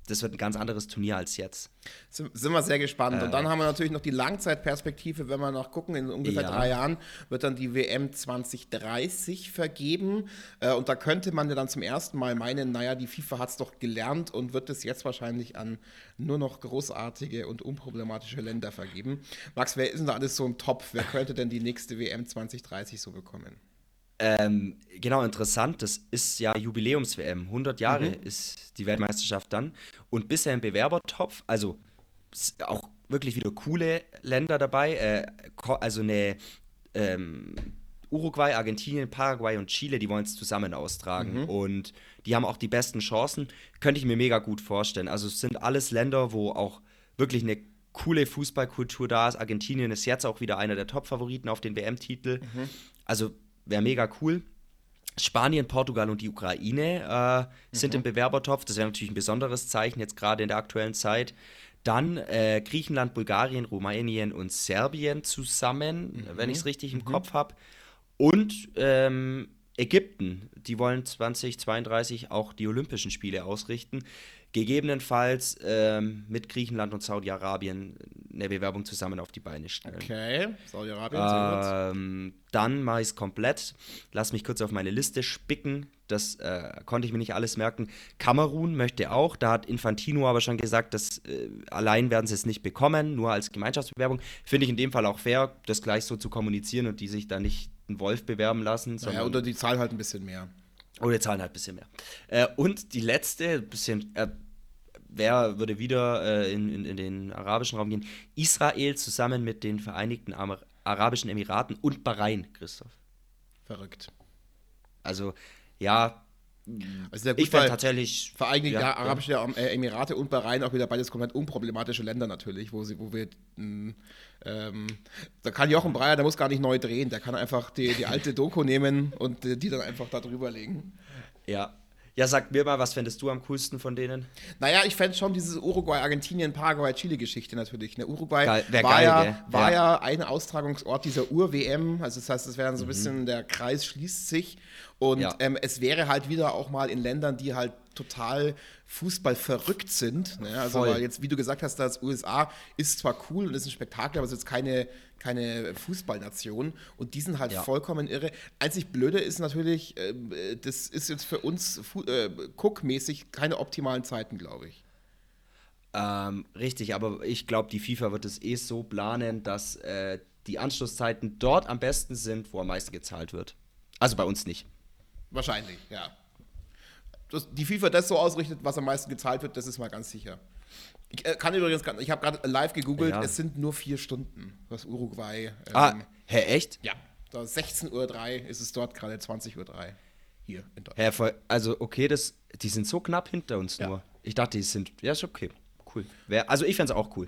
[SPEAKER 2] das wird ein ganz anderes Turnier als jetzt.
[SPEAKER 1] Sind wir sehr gespannt. Äh, und dann haben wir natürlich noch die Langzeitperspektive, wenn wir noch gucken, in ungefähr ja. drei Jahren wird dann die WM 2030 vergeben. Äh, und da könnte man ja dann zum ersten Mal meinen, naja, die FIFA hat es doch gelernt und wird es jetzt wahrscheinlich an nur noch großartige und unproblematische Länder vergeben. Max, wer ist denn da alles so im Topf? Wer könnte denn die nächste WM 2030 so bekommen?
[SPEAKER 2] Ähm, genau, interessant, das ist ja Jubiläums-WM. 100 Jahre mhm. ist die Weltmeisterschaft dann. Und bisher im Bewerbertopf, also auch wirklich wieder coole Länder dabei. Äh, also eine ähm, Uruguay, Argentinien, Paraguay und Chile, die wollen es zusammen austragen. Mhm. Und die haben auch die besten Chancen. Könnte ich mir mega gut vorstellen. Also es sind alles Länder, wo auch wirklich eine coole Fußballkultur da ist. Argentinien ist jetzt auch wieder einer der Top-Favoriten auf den WM-Titel. Mhm. Also wäre mega cool. Spanien, Portugal und die Ukraine äh, sind mhm. im Bewerbertopf. Das wäre natürlich ein besonderes Zeichen jetzt gerade in der aktuellen Zeit. Dann äh, Griechenland, Bulgarien, Rumänien und Serbien zusammen, mhm. wenn ich es richtig im mhm. Kopf habe. Und ähm, Ägypten, die wollen 2032 auch die Olympischen Spiele ausrichten. gegebenenfalls ähm, mit Griechenland und Saudi-Arabien eine Bewerbung zusammen auf die Beine stellen.
[SPEAKER 1] Okay, Saudi-Arabien.
[SPEAKER 2] Ähm, dann mache ich es komplett. Lass mich kurz auf meine Liste spicken. Das äh, konnte ich mir nicht alles merken. Kamerun möchte auch. Da hat Infantino aber schon gesagt, dass äh, allein werden sie es nicht bekommen, nur als Gemeinschaftsbewerbung. Finde ich in dem Fall auch fair, das gleich so zu kommunizieren und die sich da nicht einen Wolf bewerben lassen.
[SPEAKER 1] Ja, oder die zahlen halt ein bisschen mehr.
[SPEAKER 2] Oder die zahlen halt ein bisschen mehr. Äh, und die letzte, bisschen äh, wer würde wieder äh, in, in, in, den arabischen Raum gehen? Israel zusammen mit den Vereinigten Amer Arabischen Emiraten und Bahrain, Christoph.
[SPEAKER 1] Verrückt.
[SPEAKER 2] Also, ja.
[SPEAKER 1] Also gut, ich finde tatsächlich. Vereinigte ja, Arabische ja. Äh, Emirate und Bahrain auch wieder beides komplett unproblematische Länder natürlich, wo, sie, wo wir. Mh, ähm, da kann Jochen Breyer, der muss gar nicht neu drehen, der kann einfach die, die alte Doku nehmen und die dann einfach da drüber legen.
[SPEAKER 2] Ja, ja, sag mir mal, was fändest du am coolsten von denen?
[SPEAKER 1] Naja, ich fände schon diese Uruguay, Argentinien, Paraguay, Chile-Geschichte natürlich. Ne? Uruguay geil, war, geil, ja, war ja. ja ein Austragungsort dieser Ur-WM. Also das heißt, es wäre so ein mhm. bisschen, der Kreis schließt sich. Und ja. ähm, es wäre halt wieder auch mal in Ländern, die halt total Fußball verrückt sind. Ne? Also weil jetzt, wie du gesagt hast, das USA ist zwar cool und ist ein Spektakel, aber es ist jetzt keine, keine Fußballnation. Und die sind halt ja. vollkommen irre. Einzig Blöde ist natürlich, äh, das ist jetzt für uns äh, Cook-mäßig keine optimalen Zeiten, glaube ich.
[SPEAKER 2] Ähm, richtig, aber ich glaube, die FIFA wird es eh so planen, dass äh, die Anschlusszeiten dort am besten sind, wo am meisten gezahlt wird. Also bei uns nicht.
[SPEAKER 1] Wahrscheinlich, ja. Das, die FIFA das so ausrichtet, was am meisten gezahlt wird, das ist mal ganz sicher. Ich äh, kann übrigens, ich habe gerade live gegoogelt, ja. es sind nur vier Stunden, was Uruguay.
[SPEAKER 2] Ähm, ah, hä, echt?
[SPEAKER 1] Ja. 16.03 Uhr ist es dort gerade 20.03 Uhr hier
[SPEAKER 2] in Deutschland. Hä, also okay, das, die sind so knapp hinter uns ja. nur. Ich dachte, die sind, ja, ist okay, cool. Wär, also ich fände es auch cool.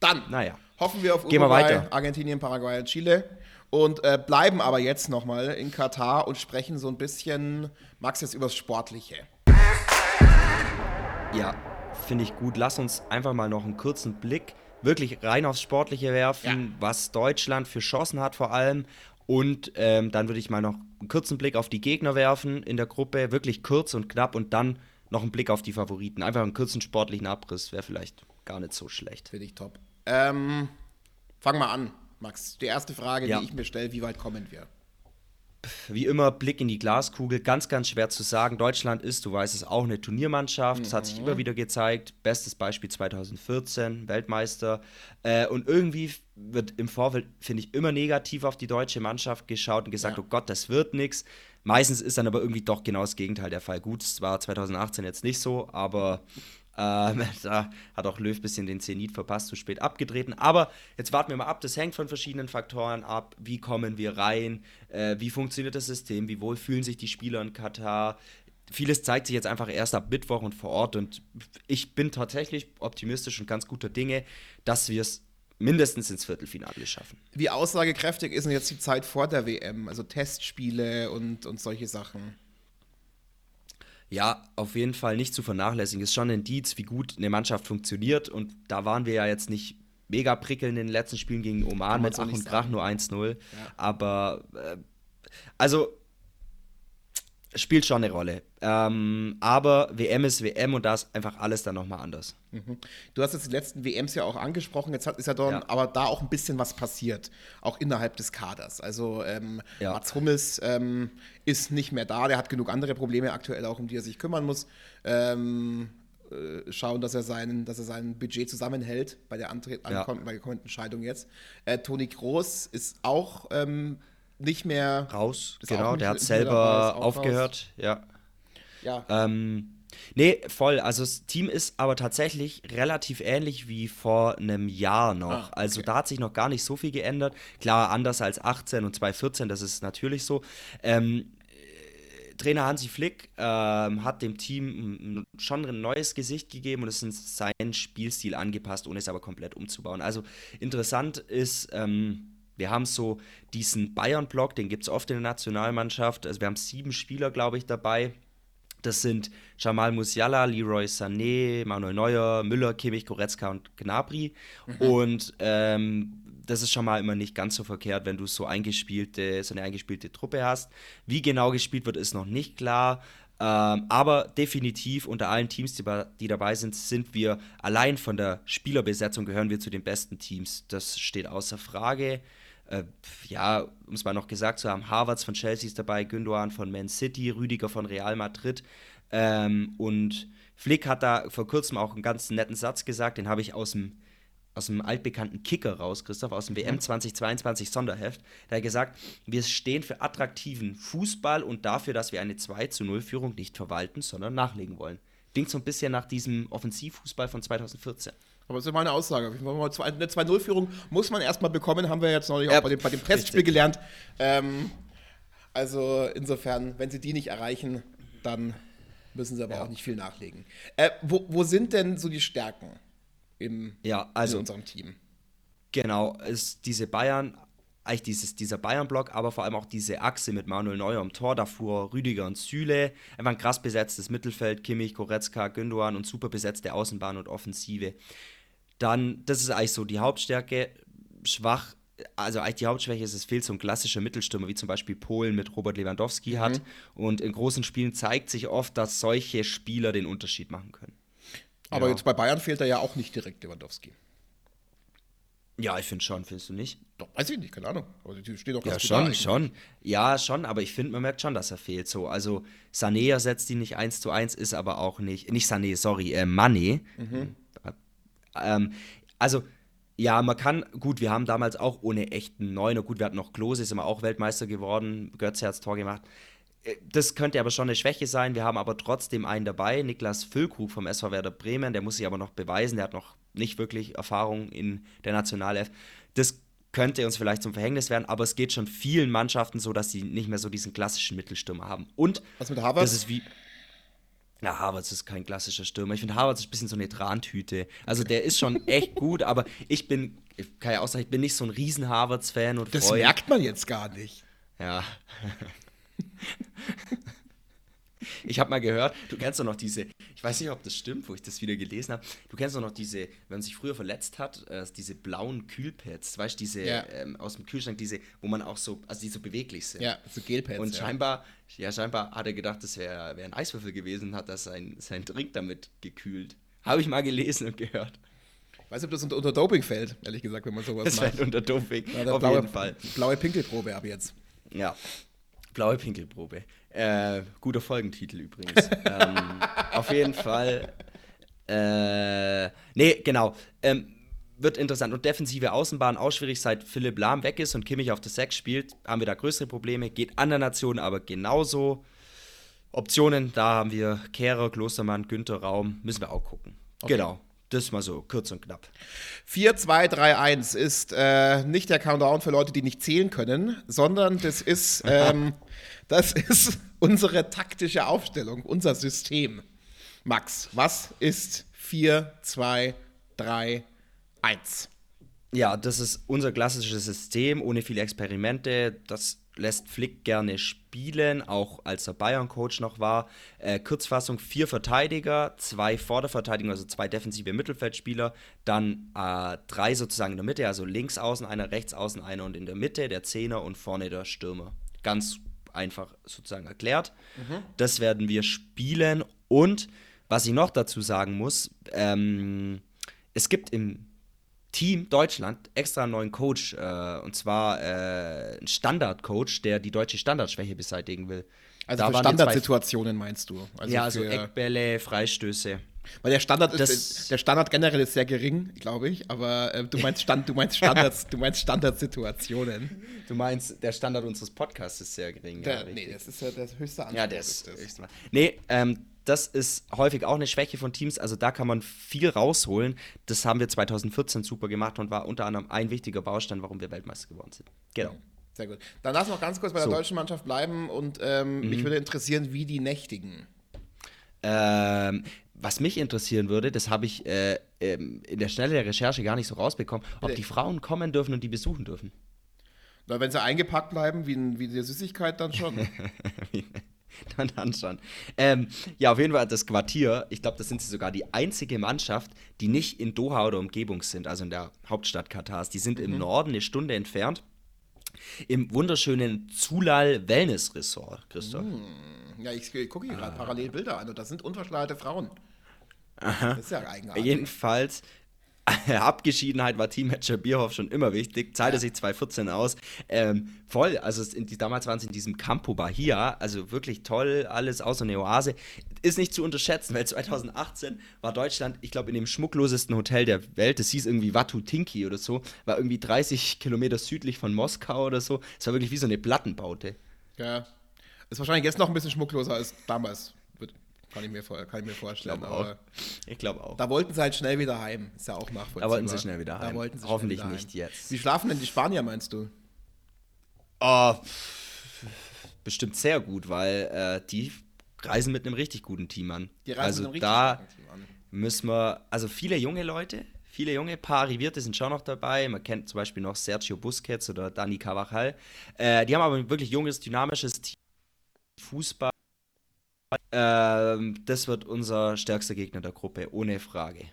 [SPEAKER 1] Dann naja. hoffen wir auf Uruguay, Gehen wir weiter. Argentinien, Paraguay und Chile und äh, bleiben aber jetzt nochmal in Katar und sprechen so ein bisschen, Max, jetzt übers Sportliche.
[SPEAKER 2] Ja, finde ich gut. Lass uns einfach mal noch einen kurzen Blick wirklich rein aufs Sportliche werfen, ja. was Deutschland für Chancen hat vor allem. Und ähm, dann würde ich mal noch einen kurzen Blick auf die Gegner werfen in der Gruppe, wirklich kurz und knapp und dann noch einen Blick auf die Favoriten. Einfach einen kurzen sportlichen Abriss wäre vielleicht gar nicht so schlecht.
[SPEAKER 1] Finde ich top. Ähm, fang mal an. Max, die erste Frage, ja. die ich mir stelle, wie weit kommen wir?
[SPEAKER 2] Wie immer, Blick in die Glaskugel, ganz, ganz schwer zu sagen. Deutschland ist, du weißt es, auch eine Turniermannschaft. Mhm. Das hat sich immer wieder gezeigt. Bestes Beispiel 2014, Weltmeister. Äh, und irgendwie wird im Vorfeld, finde ich, immer negativ auf die deutsche Mannschaft geschaut und gesagt, ja. oh Gott, das wird nichts. Meistens ist dann aber irgendwie doch genau das Gegenteil der Fall. Gut, es war 2018 jetzt nicht so, aber ähm, da hat auch Löw ein bisschen den Zenit verpasst, zu spät abgetreten. Aber jetzt warten wir mal ab. Das hängt von verschiedenen Faktoren ab. Wie kommen wir rein? Äh, wie funktioniert das System? Wie wohl fühlen sich die Spieler in Katar? Vieles zeigt sich jetzt einfach erst ab Mittwoch und vor Ort. Und ich bin tatsächlich optimistisch und ganz guter Dinge, dass wir es mindestens ins Viertelfinale schaffen.
[SPEAKER 1] Wie aussagekräftig ist denn jetzt die Zeit vor der WM? Also Testspiele und, und solche Sachen?
[SPEAKER 2] Ja, auf jeden Fall nicht zu vernachlässigen. Ist schon ein Indiz, wie gut eine Mannschaft funktioniert. Und da waren wir ja jetzt nicht mega prickelnd in den letzten Spielen gegen Oman mit Ach und Krach nur 1-0. Ja. Aber äh, also spielt schon eine Rolle. Ähm, aber WM ist WM und da ist einfach alles dann nochmal anders.
[SPEAKER 1] Mhm. Du hast jetzt die letzten WMs ja auch angesprochen, jetzt hat, ist ja, dann, ja. aber da auch ein bisschen was passiert, auch innerhalb des Kaders. Also ähm, ja. Mats Hummels ähm, ist nicht mehr da, der hat genug andere Probleme aktuell auch, um die er sich kümmern muss. Ähm, äh, schauen, dass er, seinen, dass er sein Budget zusammenhält bei der, Antre ja. bei der kommenden Entscheidung jetzt. Äh, Toni Groß ist auch ähm, nicht mehr
[SPEAKER 2] raus. Genau, der hat selber aufgehört. Raus. Ja. Ja. Ähm, nee, voll. Also das Team ist aber tatsächlich relativ ähnlich wie vor einem Jahr noch. Ah, okay. Also da hat sich noch gar nicht so viel geändert. Klar, anders als 18 und 2014, das ist natürlich so. Ähm, Trainer Hansi Flick ähm, hat dem Team schon ein neues Gesicht gegeben und es ist seinen Spielstil angepasst, ohne es aber komplett umzubauen. Also interessant ist, ähm, wir haben so diesen Bayern-Block, den gibt es oft in der Nationalmannschaft. Also wir haben sieben Spieler, glaube ich, dabei. Das sind Jamal Musiala, Leroy Sané, Manuel Neuer, Müller, Kimmich, Goretzka und Gnabry. Mhm. Und ähm, das ist schon mal immer nicht ganz so verkehrt, wenn du so eingespielte, so eine eingespielte Truppe hast. Wie genau gespielt wird, ist noch nicht klar. Ähm, aber definitiv unter allen Teams, die, die, dabei sind, sind wir allein von der Spielerbesetzung gehören wir zu den besten Teams. Das steht außer Frage. Äh, ja, um es mal noch gesagt zu haben, Harvards von Chelsea ist dabei, Gündogan von Man City, Rüdiger von Real Madrid. Ähm, und Flick hat da vor kurzem auch einen ganz netten Satz gesagt, den habe ich aus dem aus dem altbekannten Kicker raus, Christoph, aus dem WM 2022 Sonderheft. Da hat er gesagt, wir stehen für attraktiven Fußball und dafür, dass wir eine 2 zu 0 Führung nicht verwalten, sondern nachlegen wollen. Klingt so ein bisschen nach diesem Offensivfußball von 2014.
[SPEAKER 1] Aber das ist meine Aussage. Eine 2-0-Führung muss man erstmal bekommen, haben wir jetzt neulich ja, auch bei dem, bei dem Testspiel gelernt. Ähm, also insofern, wenn sie die nicht erreichen, dann müssen sie aber ja. auch nicht viel nachlegen. Äh, wo, wo sind denn so die Stärken? im,
[SPEAKER 2] ja, also, in unserem Team. Genau, ist diese Bayern, eigentlich dieses, dieser Bayern-Block, aber vor allem auch diese Achse mit Manuel Neuer am Tor, davor Rüdiger und Süle, einfach ein krass besetztes Mittelfeld, Kimmich, Goretzka, Gündogan und super besetzte Außenbahn und Offensive. Dann, das ist eigentlich so die Hauptstärke, schwach, also eigentlich die Hauptschwäche ist, es fehlt so ein klassischer Mittelstürmer, wie zum Beispiel Polen mit Robert Lewandowski mhm. hat. Und in großen Spielen zeigt sich oft, dass solche Spieler den Unterschied machen können.
[SPEAKER 1] Aber ja. jetzt bei Bayern fehlt er ja auch nicht direkt Lewandowski.
[SPEAKER 2] Ja, ich finde schon, findest du nicht?
[SPEAKER 1] Doch, weiß ich nicht, keine Ahnung.
[SPEAKER 2] Aber die steht doch Ja, schon, da schon. Ja, schon, aber ich finde, man merkt schon, dass er fehlt. So, also Sané ersetzt ihn nicht 1 zu 1, ist aber auch nicht, nicht Sané, sorry, äh, Mané. Mhm. Ähm, also, ja, man kann, gut, wir haben damals auch ohne echten Neuner, gut, wir hatten noch Klose, ist immer auch Weltmeister geworden, Götze hat Tor gemacht. Das könnte aber schon eine Schwäche sein. Wir haben aber trotzdem einen dabei, Niklas Füllkrug vom SV Werder Bremen. Der muss sich aber noch beweisen. Der hat noch nicht wirklich Erfahrung in der Nationalelf. Das könnte uns vielleicht zum Verhängnis werden, aber es geht schon vielen Mannschaften so, dass sie nicht mehr so diesen klassischen Mittelstürmer haben. Und
[SPEAKER 1] was mit Harvard?
[SPEAKER 2] Das ist wie ja, Harvards ist kein klassischer Stürmer. Ich finde, Harvards ist ein bisschen so eine Trantüte. Also der ist schon echt gut, aber ich bin, ich kann ja auch sagen, ich bin nicht so ein riesen Harvards-Fan.
[SPEAKER 1] Das Freund. merkt man jetzt gar nicht.
[SPEAKER 2] Ja. Ich habe mal gehört, du kennst doch noch diese, ich weiß nicht, ob das stimmt, wo ich das wieder gelesen habe, du kennst doch noch diese, wenn man sich früher verletzt hat, äh, diese blauen Kühlpads, weißt du, diese ja. ähm, aus dem Kühlschrank, diese, wo man auch so, also die so beweglich sind.
[SPEAKER 1] Ja, so Gelpads.
[SPEAKER 2] Und scheinbar, ja, scheinbar hat er gedacht, das wäre wär ein Eiswürfel gewesen und hat das sein, sein Drink damit gekühlt. Habe ich mal gelesen und gehört.
[SPEAKER 1] Ich weiß nicht, ob das unter, unter Doping fällt, ehrlich gesagt, wenn man sowas
[SPEAKER 2] das macht. Unter Doping,
[SPEAKER 1] ja, auf blaue, jeden Fall. Blaue Pinkelprobe ab jetzt.
[SPEAKER 2] Ja, Blaue Pinkelprobe. Äh, guter Folgentitel übrigens. ähm, auf jeden Fall. Äh, nee, genau. Ähm, wird interessant. Und defensive Außenbahn auch schwierig, seit Philipp Lahm weg ist und Kimmich auf der 6 spielt, haben wir da größere Probleme. Geht an der Nation aber genauso. Optionen, da haben wir Kehrer, Klostermann, Günther Raum, müssen wir auch gucken. Okay. Genau. Das mal so kurz und knapp.
[SPEAKER 1] 4, 2, 3, 1 ist äh, nicht der Countdown für Leute, die nicht zählen können, sondern das ist, ähm, das ist unsere taktische Aufstellung, unser System. Max, was ist 4, 2, 3, 1?
[SPEAKER 2] Ja, das ist unser klassisches System, ohne viele Experimente. Das lässt Flick gerne spielen, auch als er Bayern-Coach noch war. Äh, Kurzfassung: vier Verteidiger, zwei Vorderverteidiger, also zwei defensive Mittelfeldspieler, dann äh, drei sozusagen in der Mitte, also links außen einer, rechts außen einer und in der Mitte der Zehner und vorne der Stürmer. Ganz einfach sozusagen erklärt. Mhm. Das werden wir spielen und was ich noch dazu sagen muss, ähm, es gibt im Team Deutschland extra einen neuen Coach, äh, und zwar äh, einen Standardcoach, der die deutsche Standardschwäche beseitigen will.
[SPEAKER 1] Also da für Standardsituationen meinst du?
[SPEAKER 2] Also ja, also Eckbälle, Freistöße.
[SPEAKER 1] Weil der Standard ist, der Standard generell ist sehr gering, glaube ich, aber äh, du meinst Stand, du meinst Standards, du meinst Standardsituationen.
[SPEAKER 2] Du meinst, der Standard unseres Podcasts ist sehr gering.
[SPEAKER 1] Der, ja, nee, das ist ja der höchste
[SPEAKER 2] Anspruch. Ja, der ist, ist das. Nee, ähm, das ist häufig auch eine Schwäche von Teams. Also da kann man viel rausholen. Das haben wir 2014 super gemacht und war unter anderem ein wichtiger Baustein, warum wir Weltmeister geworden sind. Genau.
[SPEAKER 1] Sehr gut. Dann lass noch ganz kurz bei der so. deutschen Mannschaft bleiben und ähm, mhm. mich würde interessieren, wie die nächtigen.
[SPEAKER 2] Ähm, was mich interessieren würde, das habe ich äh, ähm, in der Schnelle der Recherche gar nicht so rausbekommen, ob Bitte. die Frauen kommen dürfen und die besuchen dürfen.
[SPEAKER 1] Na, wenn sie eingepackt bleiben, wie, wie die Süßigkeit, dann schon.
[SPEAKER 2] dann, schon. Ähm, ja, auf jeden Fall das Quartier. Ich glaube, das sind sie sogar die einzige Mannschaft, die nicht in Doha oder Umgebung sind, also in der Hauptstadt Katars. Die sind mhm. im Norden eine Stunde entfernt. im wunderschönen Zulal Wellness Resort, Christoph. Mm,
[SPEAKER 1] ja, ich, ich gucke hier ah. gerade parallel Bilder an und das sind unverschleierte Frauen. Aha.
[SPEAKER 2] Das ist ja eigenartig. Jedenfalls Abgeschiedenheit war Teammanager Bierhoff schon immer wichtig. Zahlte ja. sich 2014 aus. Ähm, voll, also die, damals waren sie in diesem Campo Bahia, also wirklich toll, alles außer eine Oase. Ist nicht zu unterschätzen, weil 2018 war Deutschland, ich glaube, in dem schmucklosesten Hotel der Welt. Das hieß irgendwie Watutinki oder so. War irgendwie 30 Kilometer südlich von Moskau oder so. Es war wirklich wie so eine Plattenbaute.
[SPEAKER 1] Ja. Ist wahrscheinlich jetzt noch ein bisschen schmuckloser als damals. Kann ich mir, kann ich mir vorstellen. Ich glaube auch.
[SPEAKER 2] glaub auch.
[SPEAKER 1] Da wollten sie halt schnell wieder heim. Ist ja auch nachvollziehbar.
[SPEAKER 2] Da wollten sie schnell wieder heim. Hoffentlich wieder nicht heim. jetzt.
[SPEAKER 1] Wie schlafen denn die Spanier, meinst du?
[SPEAKER 2] Oh, bestimmt sehr gut, weil äh, die reisen mit einem richtig guten Team an. Die reisen also mit einem da guten Team an. müssen wir, also viele junge Leute, viele junge, paar Arrivierte sind schon noch dabei. Man kennt zum Beispiel noch Sergio Busquets oder Dani Carvajal. Äh, die haben aber ein wirklich junges, dynamisches Team. Fußball ähm, das wird unser stärkster Gegner der Gruppe, ohne Frage.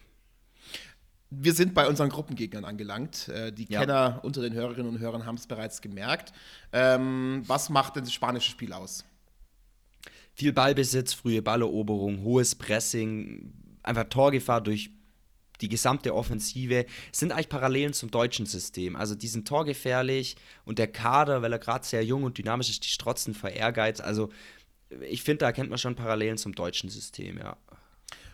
[SPEAKER 1] Wir sind bei unseren Gruppengegnern angelangt. Äh, die ja. Kenner unter den Hörerinnen und Hörern haben es bereits gemerkt. Ähm, was macht denn das spanische Spiel aus?
[SPEAKER 2] Viel Ballbesitz, frühe Balleroberung, hohes Pressing, einfach Torgefahr durch die gesamte Offensive sind eigentlich Parallelen zum deutschen System. Also die sind torgefährlich und der Kader, weil er gerade sehr jung und dynamisch ist, die strotzen vor Ehrgeiz. Also ich finde, da kennt man schon Parallelen zum deutschen System, ja.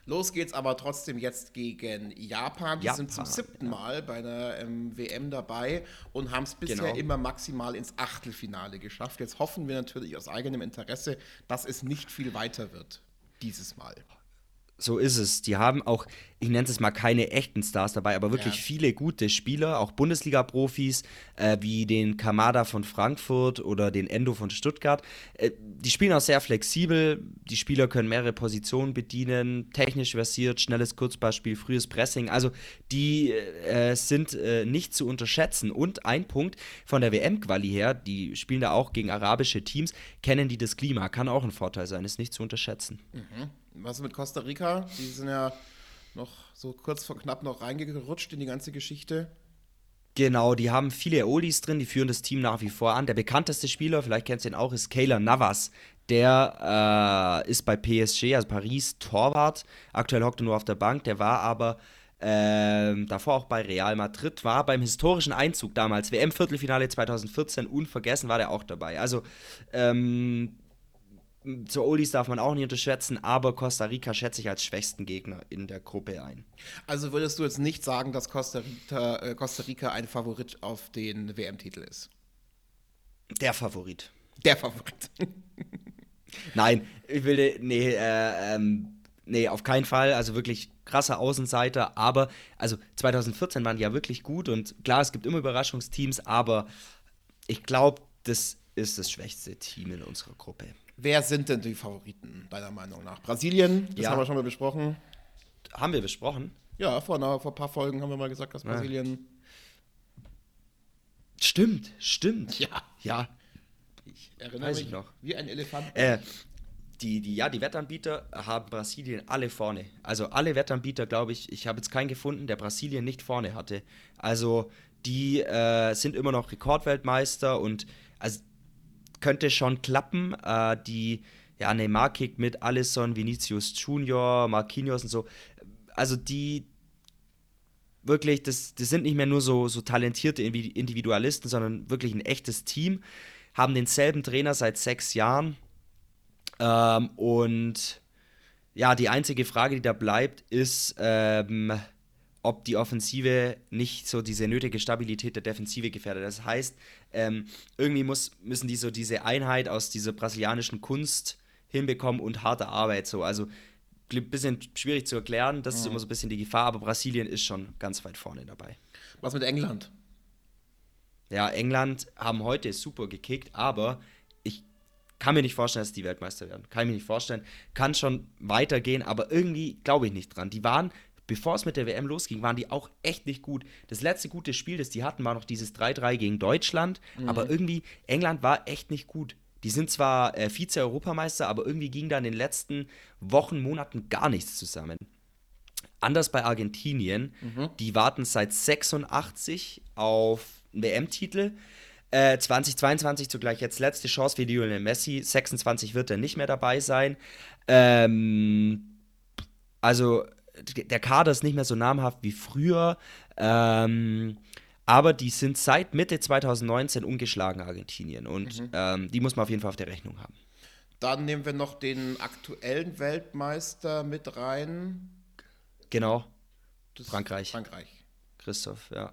[SPEAKER 1] Los geht's aber trotzdem jetzt gegen Japan. Die Japan, sind zum siebten Mal bei der ähm, WM dabei und haben es bisher genau. immer maximal ins Achtelfinale geschafft. Jetzt hoffen wir natürlich aus eigenem Interesse, dass es nicht viel weiter wird dieses Mal.
[SPEAKER 2] So ist es. Die haben auch, ich nenne es mal keine echten Stars dabei, aber wirklich ja. viele gute Spieler, auch Bundesliga-Profis, äh, wie den Kamada von Frankfurt oder den Endo von Stuttgart. Äh, die spielen auch sehr flexibel. Die Spieler können mehrere Positionen bedienen, technisch versiert, schnelles Kurzballspiel, frühes Pressing. Also die äh, sind äh, nicht zu unterschätzen. Und ein Punkt von der WM-Quali her, die spielen da auch gegen arabische Teams, kennen die das Klima. Kann auch ein Vorteil sein, ist nicht zu unterschätzen.
[SPEAKER 1] Mhm was mit Costa Rica? Die sind ja noch so kurz vor knapp noch reingerutscht in die ganze Geschichte.
[SPEAKER 2] Genau, die haben viele Olis drin, die führen das Team nach wie vor an. Der bekannteste Spieler, vielleicht kennst du ihn auch, ist Kayla Navas. Der äh, ist bei PSG, also Paris, Torwart. Aktuell hockt er nur auf der Bank. Der war aber äh, davor auch bei Real Madrid, war beim historischen Einzug damals, WM-Viertelfinale 2014, unvergessen war der auch dabei. Also, ähm, zu Oldies darf man auch nicht unterschätzen, aber Costa Rica schätze ich als schwächsten Gegner in der Gruppe ein.
[SPEAKER 1] Also würdest du jetzt nicht sagen, dass Costa Rica, äh, Costa Rica ein Favorit auf den WM-Titel ist?
[SPEAKER 2] Der Favorit.
[SPEAKER 1] Der Favorit.
[SPEAKER 2] Nein, ich will, nee, äh, ähm, nee, auf keinen Fall. Also wirklich krasser Außenseiter, aber also 2014 waren die ja wirklich gut und klar, es gibt immer Überraschungsteams, aber ich glaube, das ist das schwächste Team in unserer Gruppe.
[SPEAKER 1] Wer sind denn die Favoriten, deiner Meinung nach? Brasilien, das ja. haben wir schon mal besprochen.
[SPEAKER 2] Haben wir besprochen?
[SPEAKER 1] Ja, vor, einer, vor ein paar Folgen haben wir mal gesagt, dass Brasilien. Ja.
[SPEAKER 2] Stimmt, stimmt.
[SPEAKER 1] Ja. Ja. Ich erinnere Weiß mich ich noch. Wie ein Elefant.
[SPEAKER 2] Äh, die, die, ja, die Wettanbieter haben Brasilien alle vorne. Also alle Wettanbieter, glaube ich, ich habe jetzt keinen gefunden, der Brasilien nicht vorne hatte. Also die äh, sind immer noch Rekordweltmeister und also könnte schon klappen. Äh, die ja, Neymar kickt mit Alisson, Vinicius Junior, Marquinhos und so. Also die wirklich, das, das sind nicht mehr nur so, so talentierte Individualisten, sondern wirklich ein echtes Team. Haben denselben Trainer seit sechs Jahren. Ähm, und ja, die einzige Frage, die da bleibt, ist, ähm, ob die Offensive nicht so diese nötige Stabilität der Defensive gefährdet. Das heißt, ähm, irgendwie muss, müssen die so diese Einheit aus dieser brasilianischen Kunst hinbekommen und harte Arbeit so. Also ein bisschen schwierig zu erklären, das mhm. ist immer so ein bisschen die Gefahr, aber Brasilien ist schon ganz weit vorne dabei.
[SPEAKER 1] Was mit England?
[SPEAKER 2] Ja, England haben heute super gekickt, aber ich kann mir nicht vorstellen, dass die Weltmeister werden. Kann ich mir nicht vorstellen. Kann schon weitergehen, aber irgendwie glaube ich nicht dran. Die waren bevor es mit der WM losging, waren die auch echt nicht gut. Das letzte gute Spiel, das die hatten, war noch dieses 3-3 gegen Deutschland, mhm. aber irgendwie, England war echt nicht gut. Die sind zwar äh, Vize-Europameister, aber irgendwie ging da in den letzten Wochen, Monaten gar nichts zusammen. Anders bei Argentinien, mhm. die warten seit 86 auf einen WM-Titel. Äh, 2022 zugleich jetzt letzte Chance für Lionel Messi. 26 wird er nicht mehr dabei sein. Ähm, also der Kader ist nicht mehr so namhaft wie früher. Ähm, aber die sind seit Mitte 2019 ungeschlagen, Argentinien. Und mhm. ähm, die muss man auf jeden Fall auf der Rechnung haben.
[SPEAKER 1] Dann nehmen wir noch den aktuellen Weltmeister mit rein.
[SPEAKER 2] Genau. Das Frankreich.
[SPEAKER 1] Frankreich.
[SPEAKER 2] Christoph, ja.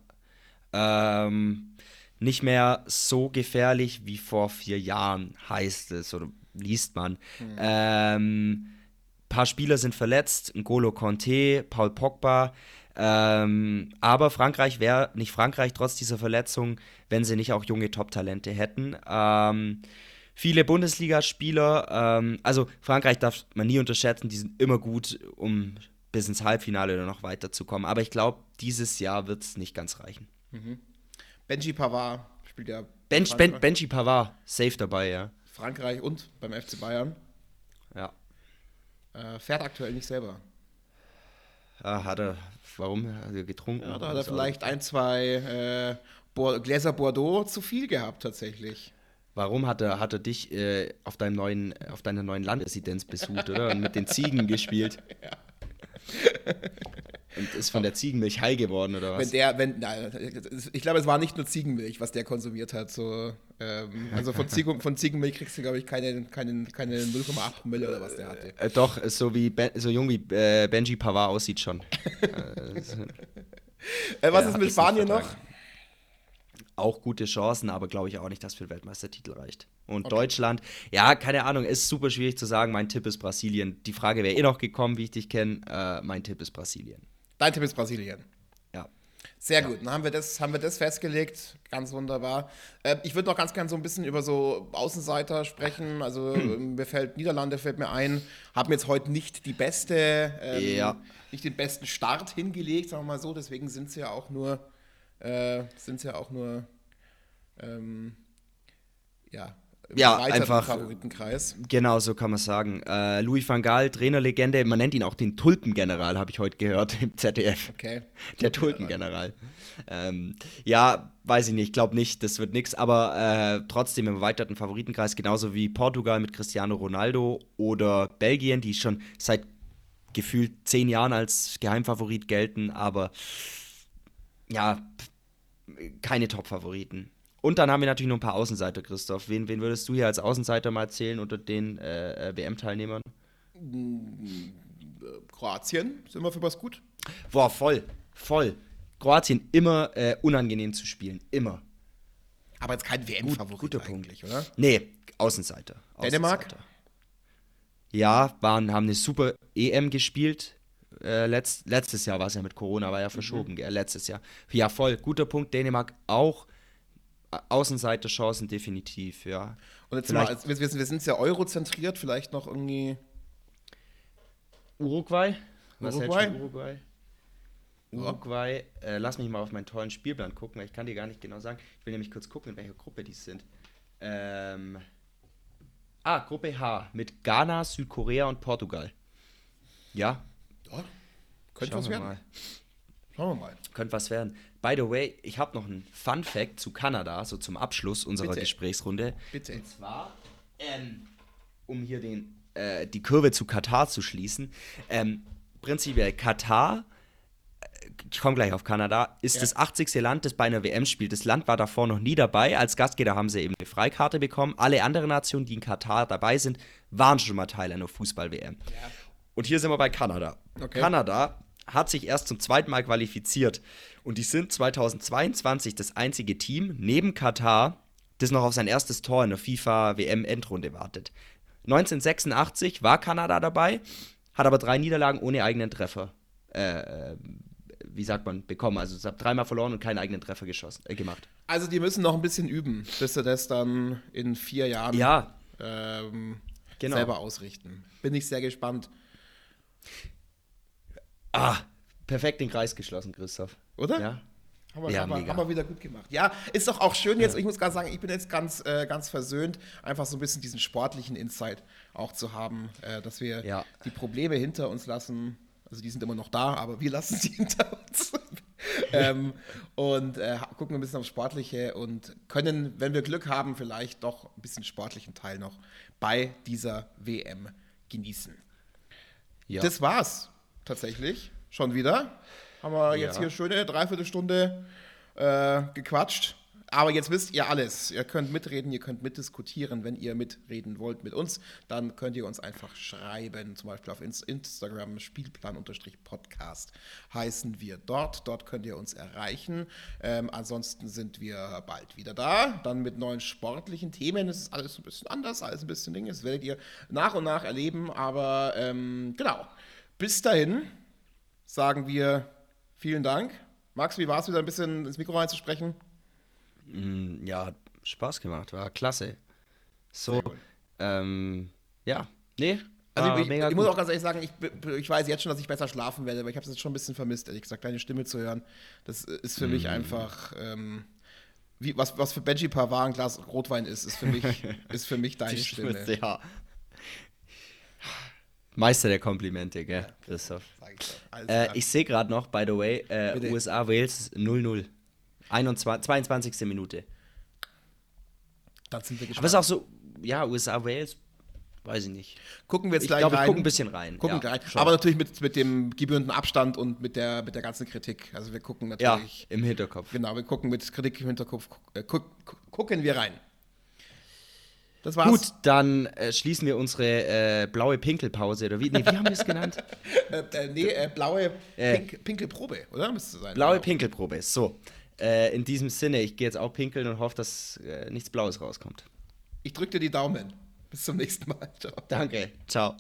[SPEAKER 2] Ähm, nicht mehr so gefährlich wie vor vier Jahren, heißt es oder liest man. Mhm. Ähm, paar Spieler sind verletzt, N'Golo Conte, Paul Pogba. Ähm, aber Frankreich wäre nicht Frankreich trotz dieser Verletzung, wenn sie nicht auch junge Top-Talente hätten. Ähm, viele Bundesligaspieler, ähm, also Frankreich darf man nie unterschätzen, die sind immer gut, um bis ins Halbfinale oder noch weiterzukommen. Aber ich glaube, dieses Jahr wird es nicht ganz reichen.
[SPEAKER 1] Mhm. Benji Pavard spielt ja.
[SPEAKER 2] Ben, ben, Benji Pavard, safe dabei, ja.
[SPEAKER 1] Frankreich und beim FC Bayern.
[SPEAKER 2] Ja.
[SPEAKER 1] Äh, fährt aktuell nicht selber.
[SPEAKER 2] Ja, hat er, warum? Hat er getrunken?
[SPEAKER 1] Ja, da hat er vielleicht ein, zwei äh, Gläser Bordeaux zu viel gehabt, tatsächlich.
[SPEAKER 2] Warum hat er, hat er dich äh, auf, deinem neuen, auf deiner neuen Landresidenz besucht, oder? Und mit den Ziegen gespielt? Ja. Und ist von der Ziegenmilch high geworden, oder was?
[SPEAKER 1] Wenn der, wenn, na, ich glaube, es war nicht nur Ziegenmilch, was der konsumiert hat. So, ähm, also von, Ziegen, von, Ziegenmilch kriegst du, glaube ich, keine, keine, keine 0,8 Mille oder was der hatte.
[SPEAKER 2] Äh, doch, so, wie ben, so jung wie äh, Benji Pavard aussieht schon.
[SPEAKER 1] äh, was ist mit Spanien noch?
[SPEAKER 2] Auch gute Chancen, aber glaube ich auch nicht, dass für den Weltmeistertitel reicht. Und okay. Deutschland, ja, keine Ahnung, ist super schwierig zu sagen. Mein Tipp ist Brasilien. Die Frage wäre eh noch gekommen, wie ich dich kenne. Äh, mein Tipp ist Brasilien.
[SPEAKER 1] Dein Tipp ist Brasilien.
[SPEAKER 2] Ja.
[SPEAKER 1] Sehr ja. gut, dann haben wir, das, haben wir das festgelegt. Ganz wunderbar. Äh, ich würde noch ganz gerne so ein bisschen über so Außenseiter sprechen. Also hm. mir fällt Niederlande fällt mir ein. Haben jetzt heute nicht die beste, ähm, ja. nicht den besten Start hingelegt, sagen wir mal so. Deswegen sind sie ja auch nur, äh, sind sie ja auch nur, ähm, ja,
[SPEAKER 2] ja, einfach
[SPEAKER 1] Favoritenkreis.
[SPEAKER 2] Genau, so kann man sagen. Äh, Louis van Gaal, Trainerlegende, man nennt ihn auch den Tulpengeneral, habe ich heute gehört im ZDF.
[SPEAKER 1] Okay.
[SPEAKER 2] Der Tulpengeneral. Ähm, ja, weiß ich nicht, ich glaube nicht, das wird nichts, aber äh, trotzdem im erweiterten Favoritenkreis, genauso wie Portugal mit Cristiano Ronaldo oder Belgien, die schon seit gefühlt zehn Jahren als Geheimfavorit gelten, aber ja, keine Top-Favoriten. Und dann haben wir natürlich noch ein paar Außenseiter, Christoph. Wen, wen würdest du hier als Außenseiter mal zählen unter den äh, äh WM-Teilnehmern?
[SPEAKER 1] Kroatien, sind wir für was gut?
[SPEAKER 2] Boah, voll, voll. Kroatien immer äh, unangenehm zu spielen, immer.
[SPEAKER 1] Aber jetzt kein WM-Favorit
[SPEAKER 2] Gut, guter eigentlich, Punkt. oder? Nee, Außenseiter.
[SPEAKER 1] Dänemark?
[SPEAKER 2] Ja, waren, haben eine super EM gespielt. Äh, letzt, letztes Jahr war es ja mit Corona, war ja verschoben, mhm. letztes Jahr. Ja, voll, guter Punkt. Dänemark auch. Außenseiterchancen definitiv, ja.
[SPEAKER 1] Und jetzt mal, wir, wir, wir sind ja eurozentriert, vielleicht noch irgendwie.
[SPEAKER 2] Uruguay? Was Uruguay? Uruguay? Uruguay, äh, lass mich mal auf meinen tollen Spielplan gucken, weil ich kann dir gar nicht genau sagen. Ich will nämlich kurz gucken, in welcher Gruppe die sind. Ähm, ah, Gruppe H mit Ghana, Südkorea und Portugal. Ja.
[SPEAKER 1] Ja, könnte was werden. Mal. Schauen wir mal.
[SPEAKER 2] Könnte was werden. By the way, ich habe noch einen Fun Fact zu Kanada, so zum Abschluss unserer Bitte. Gesprächsrunde.
[SPEAKER 1] Bitte.
[SPEAKER 2] Und zwar, ähm, um hier den, äh, die Kurve zu Katar zu schließen. Ähm, prinzipiell Katar, äh, ich komme gleich auf Kanada, ist ja. das 80. Land, das bei einer WM spielt. Das Land war davor noch nie dabei. Als Gastgeber haben sie eben eine Freikarte bekommen. Alle anderen Nationen, die in Katar dabei sind, waren schon mal Teil einer Fußball-WM. Ja. Und hier sind wir bei Kanada. Okay. Kanada hat sich erst zum zweiten Mal qualifiziert. Und die sind 2022 das einzige Team neben Katar, das noch auf sein erstes Tor in der FIFA-WM-Endrunde wartet. 1986 war Kanada dabei, hat aber drei Niederlagen ohne eigenen Treffer. Äh, wie sagt man, bekommen. Also es hat dreimal verloren und keinen eigenen Treffer geschossen, äh, gemacht.
[SPEAKER 1] Also die müssen noch ein bisschen üben, bis sie das dann in vier Jahren
[SPEAKER 2] ja.
[SPEAKER 1] ähm, genau. selber ausrichten. Bin ich sehr gespannt.
[SPEAKER 2] Ah, perfekt den Kreis geschlossen, Christoph.
[SPEAKER 1] Oder?
[SPEAKER 2] Ja.
[SPEAKER 1] Haben wir, ja, haben, wir, haben wir wieder gut gemacht. Ja, ist doch auch schön jetzt, ja. ich muss gerade sagen, ich bin jetzt ganz, äh, ganz versöhnt, einfach so ein bisschen diesen sportlichen Insight auch zu haben, äh, dass wir
[SPEAKER 2] ja.
[SPEAKER 1] die Probleme hinter uns lassen. Also die sind immer noch da, aber wir lassen sie hinter uns. ähm, und äh, gucken ein bisschen aufs Sportliche und können, wenn wir Glück haben, vielleicht doch ein bisschen sportlichen Teil noch bei dieser WM genießen. Ja. Das war's tatsächlich schon wieder. Haben wir jetzt ja. hier schöne Dreiviertelstunde äh, gequatscht. Aber jetzt wisst ihr alles. Ihr könnt mitreden, ihr könnt mitdiskutieren. Wenn ihr mitreden wollt mit uns, dann könnt ihr uns einfach schreiben. Zum Beispiel auf Instagram Spielplan-Podcast heißen wir dort. Dort könnt ihr uns erreichen. Ähm, ansonsten sind wir bald wieder da. Dann mit neuen sportlichen Themen. Es ist alles ein bisschen anders, alles ein bisschen Ding. Das werdet ihr nach und nach erleben. Aber ähm, genau. Bis dahin sagen wir vielen Dank. Max, wie war es wieder ein bisschen ins Mikro reinzusprechen?
[SPEAKER 2] Mm, ja, hat Spaß gemacht, war klasse. So, ähm, ja, nee.
[SPEAKER 1] Also ich, ich, ich muss auch ganz ehrlich sagen, ich, ich, weiß jetzt schon, dass ich besser schlafen werde, aber ich habe es jetzt schon ein bisschen vermisst, ehrlich gesagt, deine Stimme zu hören. Das ist für mm. mich einfach, ähm, wie, was, was für Benji Pavard ein Glas Rotwein ist, ist für mich, ist für mich deine Stimme. Stimme. Ja.
[SPEAKER 2] Meister der Komplimente, gell, Christoph. Äh, ich sehe gerade noch, by the way, äh, USA Wales 0-0. 22. Minute.
[SPEAKER 1] Da sind wir gespannt.
[SPEAKER 2] Aber es ist auch so, ja, USA Wales, weiß ich nicht.
[SPEAKER 1] Gucken wir jetzt
[SPEAKER 2] ich
[SPEAKER 1] gleich
[SPEAKER 2] glaub,
[SPEAKER 1] rein.
[SPEAKER 2] Ich gucke ein bisschen rein.
[SPEAKER 1] Gucken ja, rein. Aber natürlich mit, mit dem gebührenden Abstand und mit der, mit der ganzen Kritik. Also wir gucken natürlich.
[SPEAKER 2] Ja, im Hinterkopf.
[SPEAKER 1] Genau, wir gucken mit Kritik im Hinterkopf. Äh, gucken wir rein.
[SPEAKER 2] Das war's. Gut, dann äh, schließen wir unsere äh, blaue Pinkelpause. Oder wie, nee, wie haben wir es genannt?
[SPEAKER 1] äh, äh nee, äh, blaue äh, Pink Pinkelprobe, oder? Müsste
[SPEAKER 2] sein. Blaue genau. Pinkelprobe. So. Äh, in diesem Sinne, ich gehe jetzt auch pinkeln und hoffe, dass nichts Blaues rauskommt.
[SPEAKER 1] Ich drücke dir die Daumen. Bis zum nächsten Mal.
[SPEAKER 2] Ciao. Danke. Ciao.